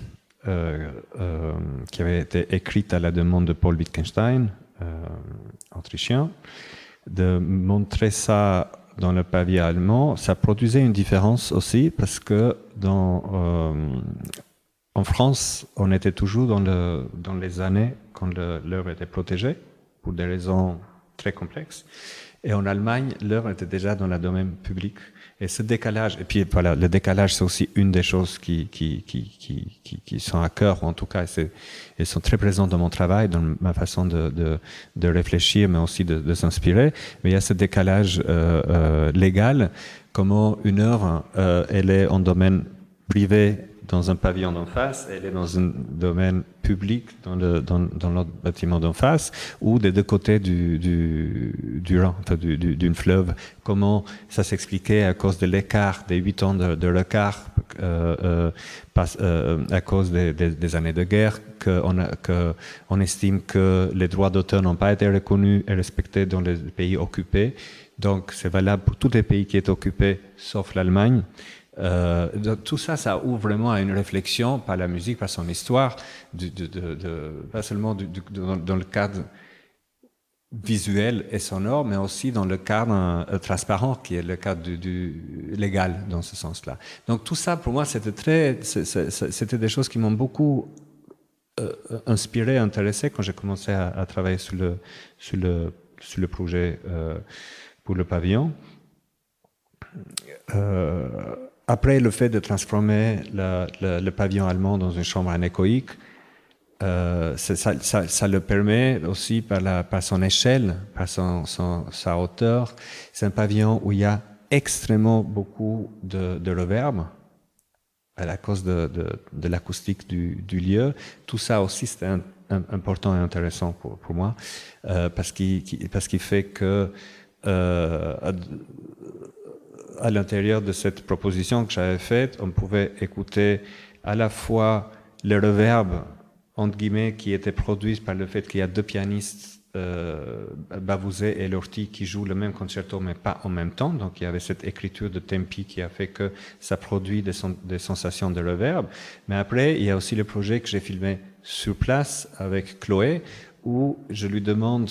euh, euh, qui avait été écrite à la demande de Paul Wittgenstein, autrichien. De montrer ça dans le pavé allemand, ça produisait une différence aussi parce que en France, on était toujours dans, le, dans les années quand l'heure était protégée, pour des raisons très complexes. Et en Allemagne, l'heure était déjà dans le domaine public. Et ce décalage, et puis voilà, le décalage, c'est aussi une des choses qui, qui, qui, qui, qui sont à cœur, ou en tout cas, elles sont très présentes dans mon travail, dans ma façon de, de, de réfléchir, mais aussi de, de s'inspirer. Mais il y a ce décalage euh, euh, légal, comment une heure, euh, elle est en domaine privé dans un pavillon d'en face, elle est dans un domaine public dans le dans, dans l'autre bâtiment d'en face, ou des deux côtés du du du Rhin, enfin du, du, d'une fleuve. Comment ça s'expliquait à cause de l'écart, des huit ans de, de l'écart, euh, euh, euh, à cause des, des, années de guerre, qu'on que on estime que les droits d'auteur n'ont pas été reconnus et respectés dans les pays occupés. Donc c'est valable pour tous les pays qui sont occupés, sauf l'Allemagne. Euh, tout ça, ça ouvre vraiment à une réflexion par la musique, par son histoire, de, de, de, pas seulement dans, dans, le cadre visuel et sonore, mais aussi dans le cadre euh, transparent qui est le cadre du, du légal dans ce sens-là. Donc tout ça, pour moi, c'était très, c'était des choses qui m'ont beaucoup euh, inspiré, intéressé quand j'ai commencé à, à, travailler sur le, sur le, sur le projet euh, pour le pavillon. Euh, après le fait de transformer le, le, le, pavillon allemand dans une chambre anéchoïque, euh, ça, ça, ça, le permet aussi par, la, par son échelle, par son, son, sa hauteur. C'est un pavillon où il y a extrêmement beaucoup de, de reverb à cause de, de, de l'acoustique du, du, lieu. Tout ça aussi, c'est important et intéressant pour, pour moi euh, parce qu'il parce qu'il fait que euh, à l'intérieur de cette proposition que j'avais faite, on pouvait écouter à la fois le reverb, entre guillemets, qui était produit par le fait qu'il y a deux pianistes, euh, Bavouzet et Lorty, qui jouent le même concerto, mais pas en même temps. Donc il y avait cette écriture de tempi qui a fait que ça produit des, sensations de reverb. Mais après, il y a aussi le projet que j'ai filmé sur place avec Chloé, où je lui demande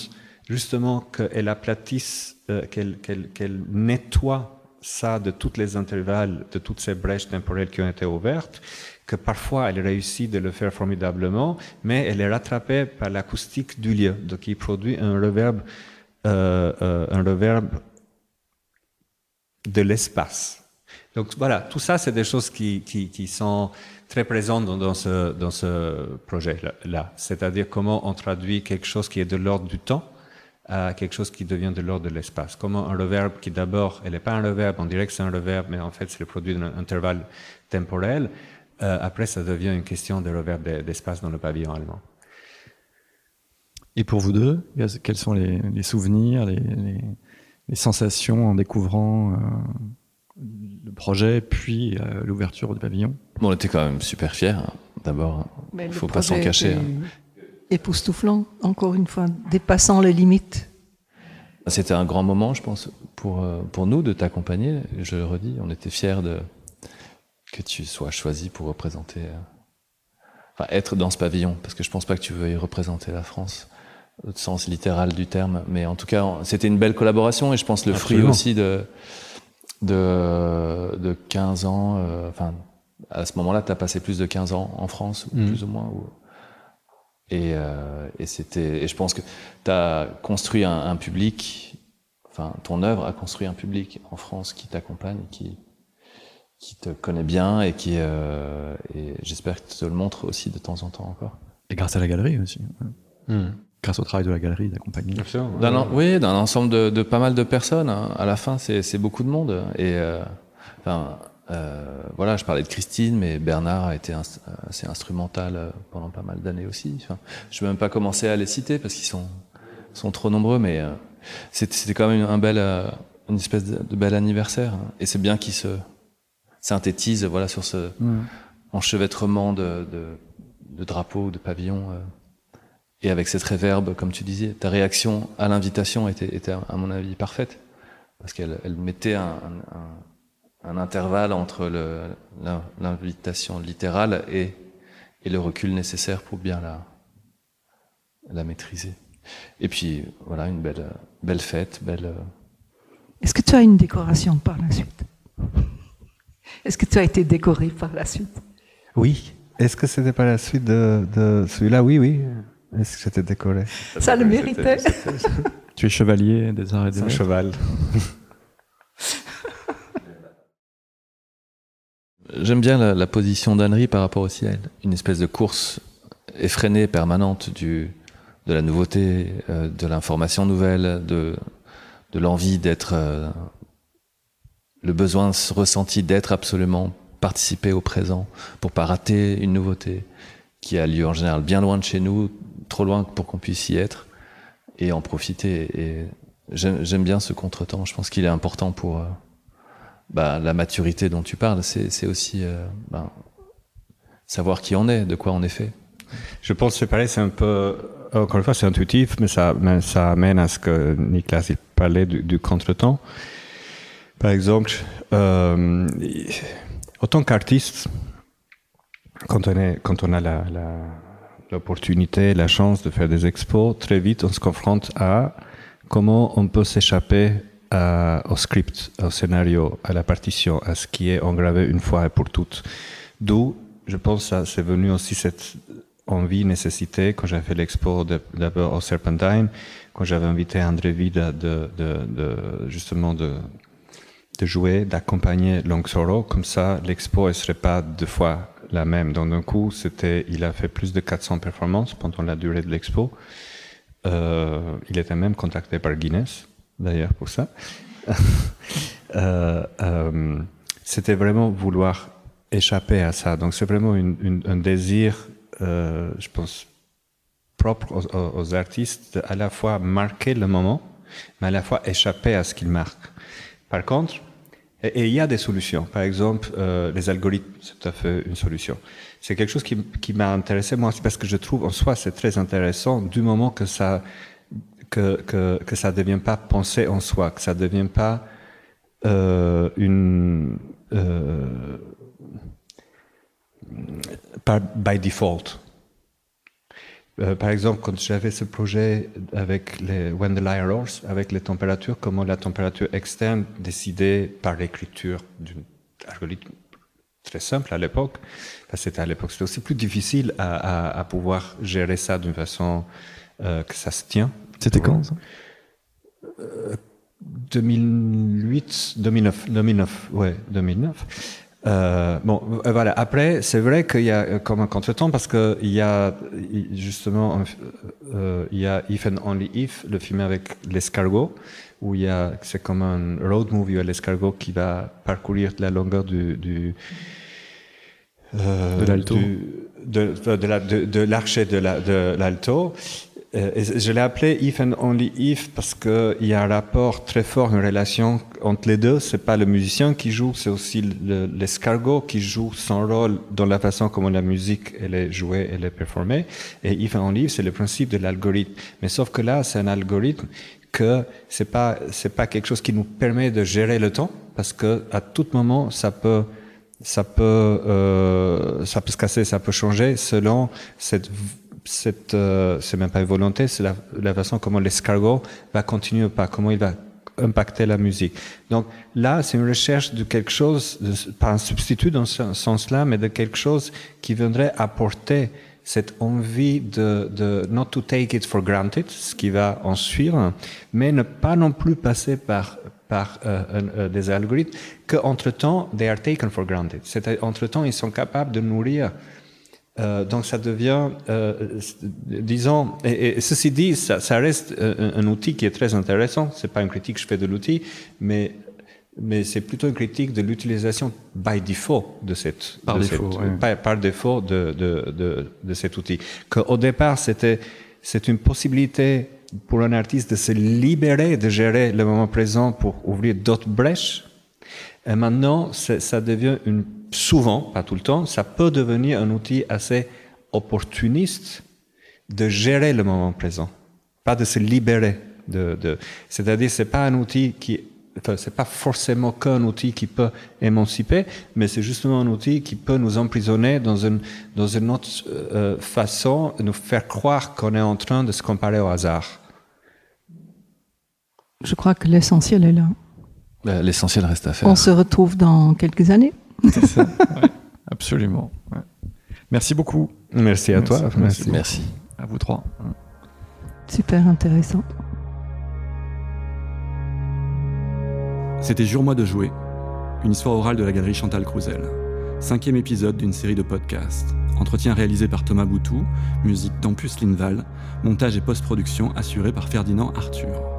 justement qu'elle aplatisse, euh, qu'elle qu qu nettoie ça de toutes les intervalles, de toutes ces brèches temporelles qui ont été ouvertes, que parfois elle réussit de le faire formidablement, mais elle est rattrapée par l'acoustique du lieu, donc il produit un reverb, euh, euh, un reverb de l'espace. Donc voilà, tout ça, c'est des choses qui, qui, qui, sont très présentes dans, ce, dans ce projet-là. C'est-à-dire comment on traduit quelque chose qui est de l'ordre du temps à quelque chose qui devient de l'ordre de l'espace. Comment un reverb qui d'abord, elle n'est pas un reverb, on dirait que c'est un reverb, mais en fait c'est le produit d'un intervalle temporel, euh, après ça devient une question de reverb d'espace dans le pavillon allemand. Et pour vous deux, quels sont les, souvenirs, les, sensations en découvrant le projet, puis l'ouverture du pavillon? Bon, On était quand même super fiers, hein, d'abord. Il ne faut pas s'en cacher. Hein. Époustouflant, encore une fois, dépassant les limites. C'était un grand moment, je pense, pour, euh, pour nous de t'accompagner. Je le redis, on était fiers de, que tu sois choisi pour représenter, euh, enfin, être dans ce pavillon, parce que je pense pas que tu veuilles représenter la France au sens littéral du terme, mais en tout cas, c'était une belle collaboration et je pense le fruit aussi de, de, de 15 ans, euh, enfin, à ce moment-là, tu as passé plus de 15 ans en France, mm. plus ou moins, ou, et, euh, et c'était, et je pense que tu as construit un, un, public, enfin, ton œuvre a construit un public en France qui t'accompagne, qui, qui te connaît bien et qui, euh, et j'espère que tu te le montres aussi de temps en temps encore. Et grâce à la galerie aussi. Hmm. Grâce au travail de la galerie d'accompagner. Oui, d'un ensemble de, de, pas mal de personnes. Hein. À la fin, c'est beaucoup de monde. Et euh, enfin, euh, voilà, je parlais de Christine, mais Bernard a été assez instrumental euh, pendant pas mal d'années aussi. Enfin, je vais même pas commencer à les citer parce qu'ils sont, sont trop nombreux, mais euh, c'était quand même un bel, une espèce de, bel anniversaire. Hein. Et c'est bien qu'il se synthétise voilà, sur ce enchevêtrement de, de, de drapeaux, de pavillons. et avec cette réverbe, comme tu disais, ta réaction à l'invitation était, était, à mon avis, parfaite. Parce qu'elle elle mettait un, un un intervalle entre l'invitation littérale et, et, le recul nécessaire pour bien la, la maîtriser. Et puis, voilà, une belle, belle fête, belle. Est-ce que tu as une décoration par la suite? Est-ce que tu as été décoré par la suite? Oui. Est-ce que c'était par la suite de, de celui-là? Oui, oui. Est-ce que j'étais décoré? Ça le méritait. tu es chevalier des arts et des Un cheval. J'aime bien la, la position d'Henri par rapport au ciel. Une espèce de course effrénée, permanente du, de la nouveauté, euh, de l'information nouvelle, de, de l'envie d'être, euh, le besoin ressenti d'être absolument participer au présent pour pas rater une nouveauté qui a lieu en général bien loin de chez nous, trop loin pour qu'on puisse y être et en profiter. Et j'aime bien ce contretemps. Je pense qu'il est important pour euh, bah, la maturité dont tu parles, c'est aussi euh, bah, savoir qui on est, de quoi on est fait. Je pense que pareil, c'est un peu, encore une fois, c'est intuitif, mais ça, ça amène à ce que Nicolas il parlait du, du contretemps. Par exemple, euh, autant qu'artiste, quand on, est, quand on a la, l'opportunité, la chance de faire des expos, très vite on se confronte à comment on peut s'échapper au script, au scénario, à la partition, à ce qui est engravé une fois et pour toutes. D'où, je pense, ça c'est venu aussi cette envie, nécessité, quand j'avais fait l'expo d'abord au Serpentine, quand j'avais invité André Vida de, justement de, jouer, d'accompagner Long Sorrow, comme ça l'expo ne serait pas deux fois la même. Donc d'un coup, c'était, il a fait plus de 400 performances pendant la durée de l'expo. Euh, il était même contacté par Guinness d'ailleurs pour ça. Euh, euh, c'était vraiment vouloir échapper à ça. Donc c'est vraiment un désir, euh, je pense, propre aux, artistes, à la fois marquer le moment, mais à la fois échapper à ce qu'ils marquent. Par contre, et, il y a des solutions. Par exemple, les algorithmes, c'est tout à fait une solution. C'est quelque chose qui, qui m'a intéressé moi, parce que je trouve en soi c'est très intéressant du moment que ça que, que, ça ne devient pas pensé en soi, que ça ne devient pas euh, une... Euh, par, by default. Euh, par exemple, quand j'avais ce projet avec les When the avec les températures, comment la température externe décidait par l'écriture d'une algorithme très simple à l'époque, c'était à l'époque, c'était aussi plus difficile à, pouvoir gérer ça d'une façon que ça se tient. C'était quand ça? 2008, 2009, 2009, ouais, 2009. Euh, bon, euh, voilà. Après, c'est vrai qu'il y a euh, comme un contretemps parce que il y a justement, euh, il y a If and Only If, le film avec l'escargot, où il y a, c'est comme un road movie à l'escargot qui va parcourir la longueur du, du euh, de l'alto, de, l'archet de l'alto. Je l'ai appelé If and Only If parce qu'il y a un rapport très fort, une relation entre les deux. C'est pas le musicien qui joue, c'est aussi l'escargot qui joue son rôle dans la façon comment la musique elle est jouée, elle est performée. Et If and Only If, c'est le principe de l'algorithme. Mais sauf que là, c'est un algorithme que c'est pas c'est pas quelque chose qui nous permet de gérer le temps parce que à tout moment ça peut ça peut euh, ça peut se casser, ça peut changer selon cette cette, euh, c'est même pas une volonté, c'est la, la, façon comment l'escargot va continuer ou pas, comment il va impacter la musique. Donc là, c'est une recherche de quelque chose, de, pas un substitut dans ce sens-là, mais de quelque chose qui viendrait apporter cette envie de, de not to take it for granted, ce qui va en suivre, mais ne pas non plus passer par par euh, euh, des algorithmes que entre temps they are taken for granted. C'est entre temps ils sont capables de nourrir euh, donc ça devient, euh, disons, et, et, ceci dit, ça, ça reste un, un, outil qui est très intéressant. C'est pas une critique que je fais de l'outil, mais mais c'est plutôt une critique de l'utilisation by default de cette par de défaut, cette, ouais. par, par, défaut de, de, de, de cet outil. Qu'au départ c'était c'est une possibilité pour un artiste de se libérer de gérer le moment présent pour ouvrir d'autres brèches. Et maintenant, ça devient une souvent, pas tout le temps, ça peut devenir un outil assez opportuniste de gérer le moment présent, pas de se libérer de. de C'est-à-dire, c'est pas un outil qui, enfin, c'est pas forcément qu'un outil qui peut émanciper, mais c'est justement un outil qui peut nous emprisonner dans une dans une autre euh, façon, nous faire croire qu'on est en train de se comparer au hasard. Je crois que l'essentiel est là. Bah, l'essentiel reste à faire. On se retrouve dans quelques années. C'est ça, ouais, absolument. Ouais. Merci beaucoup. Merci à merci, toi. Merci. Merci. merci. À vous trois. Super intéressant. C'était Jure-moi de jouer, une histoire orale de la galerie Chantal Crouzel. Cinquième épisode d'une série de podcasts. Entretien réalisé par Thomas Boutou, musique d'Ampus Linval, montage et post-production assuré par Ferdinand Arthur.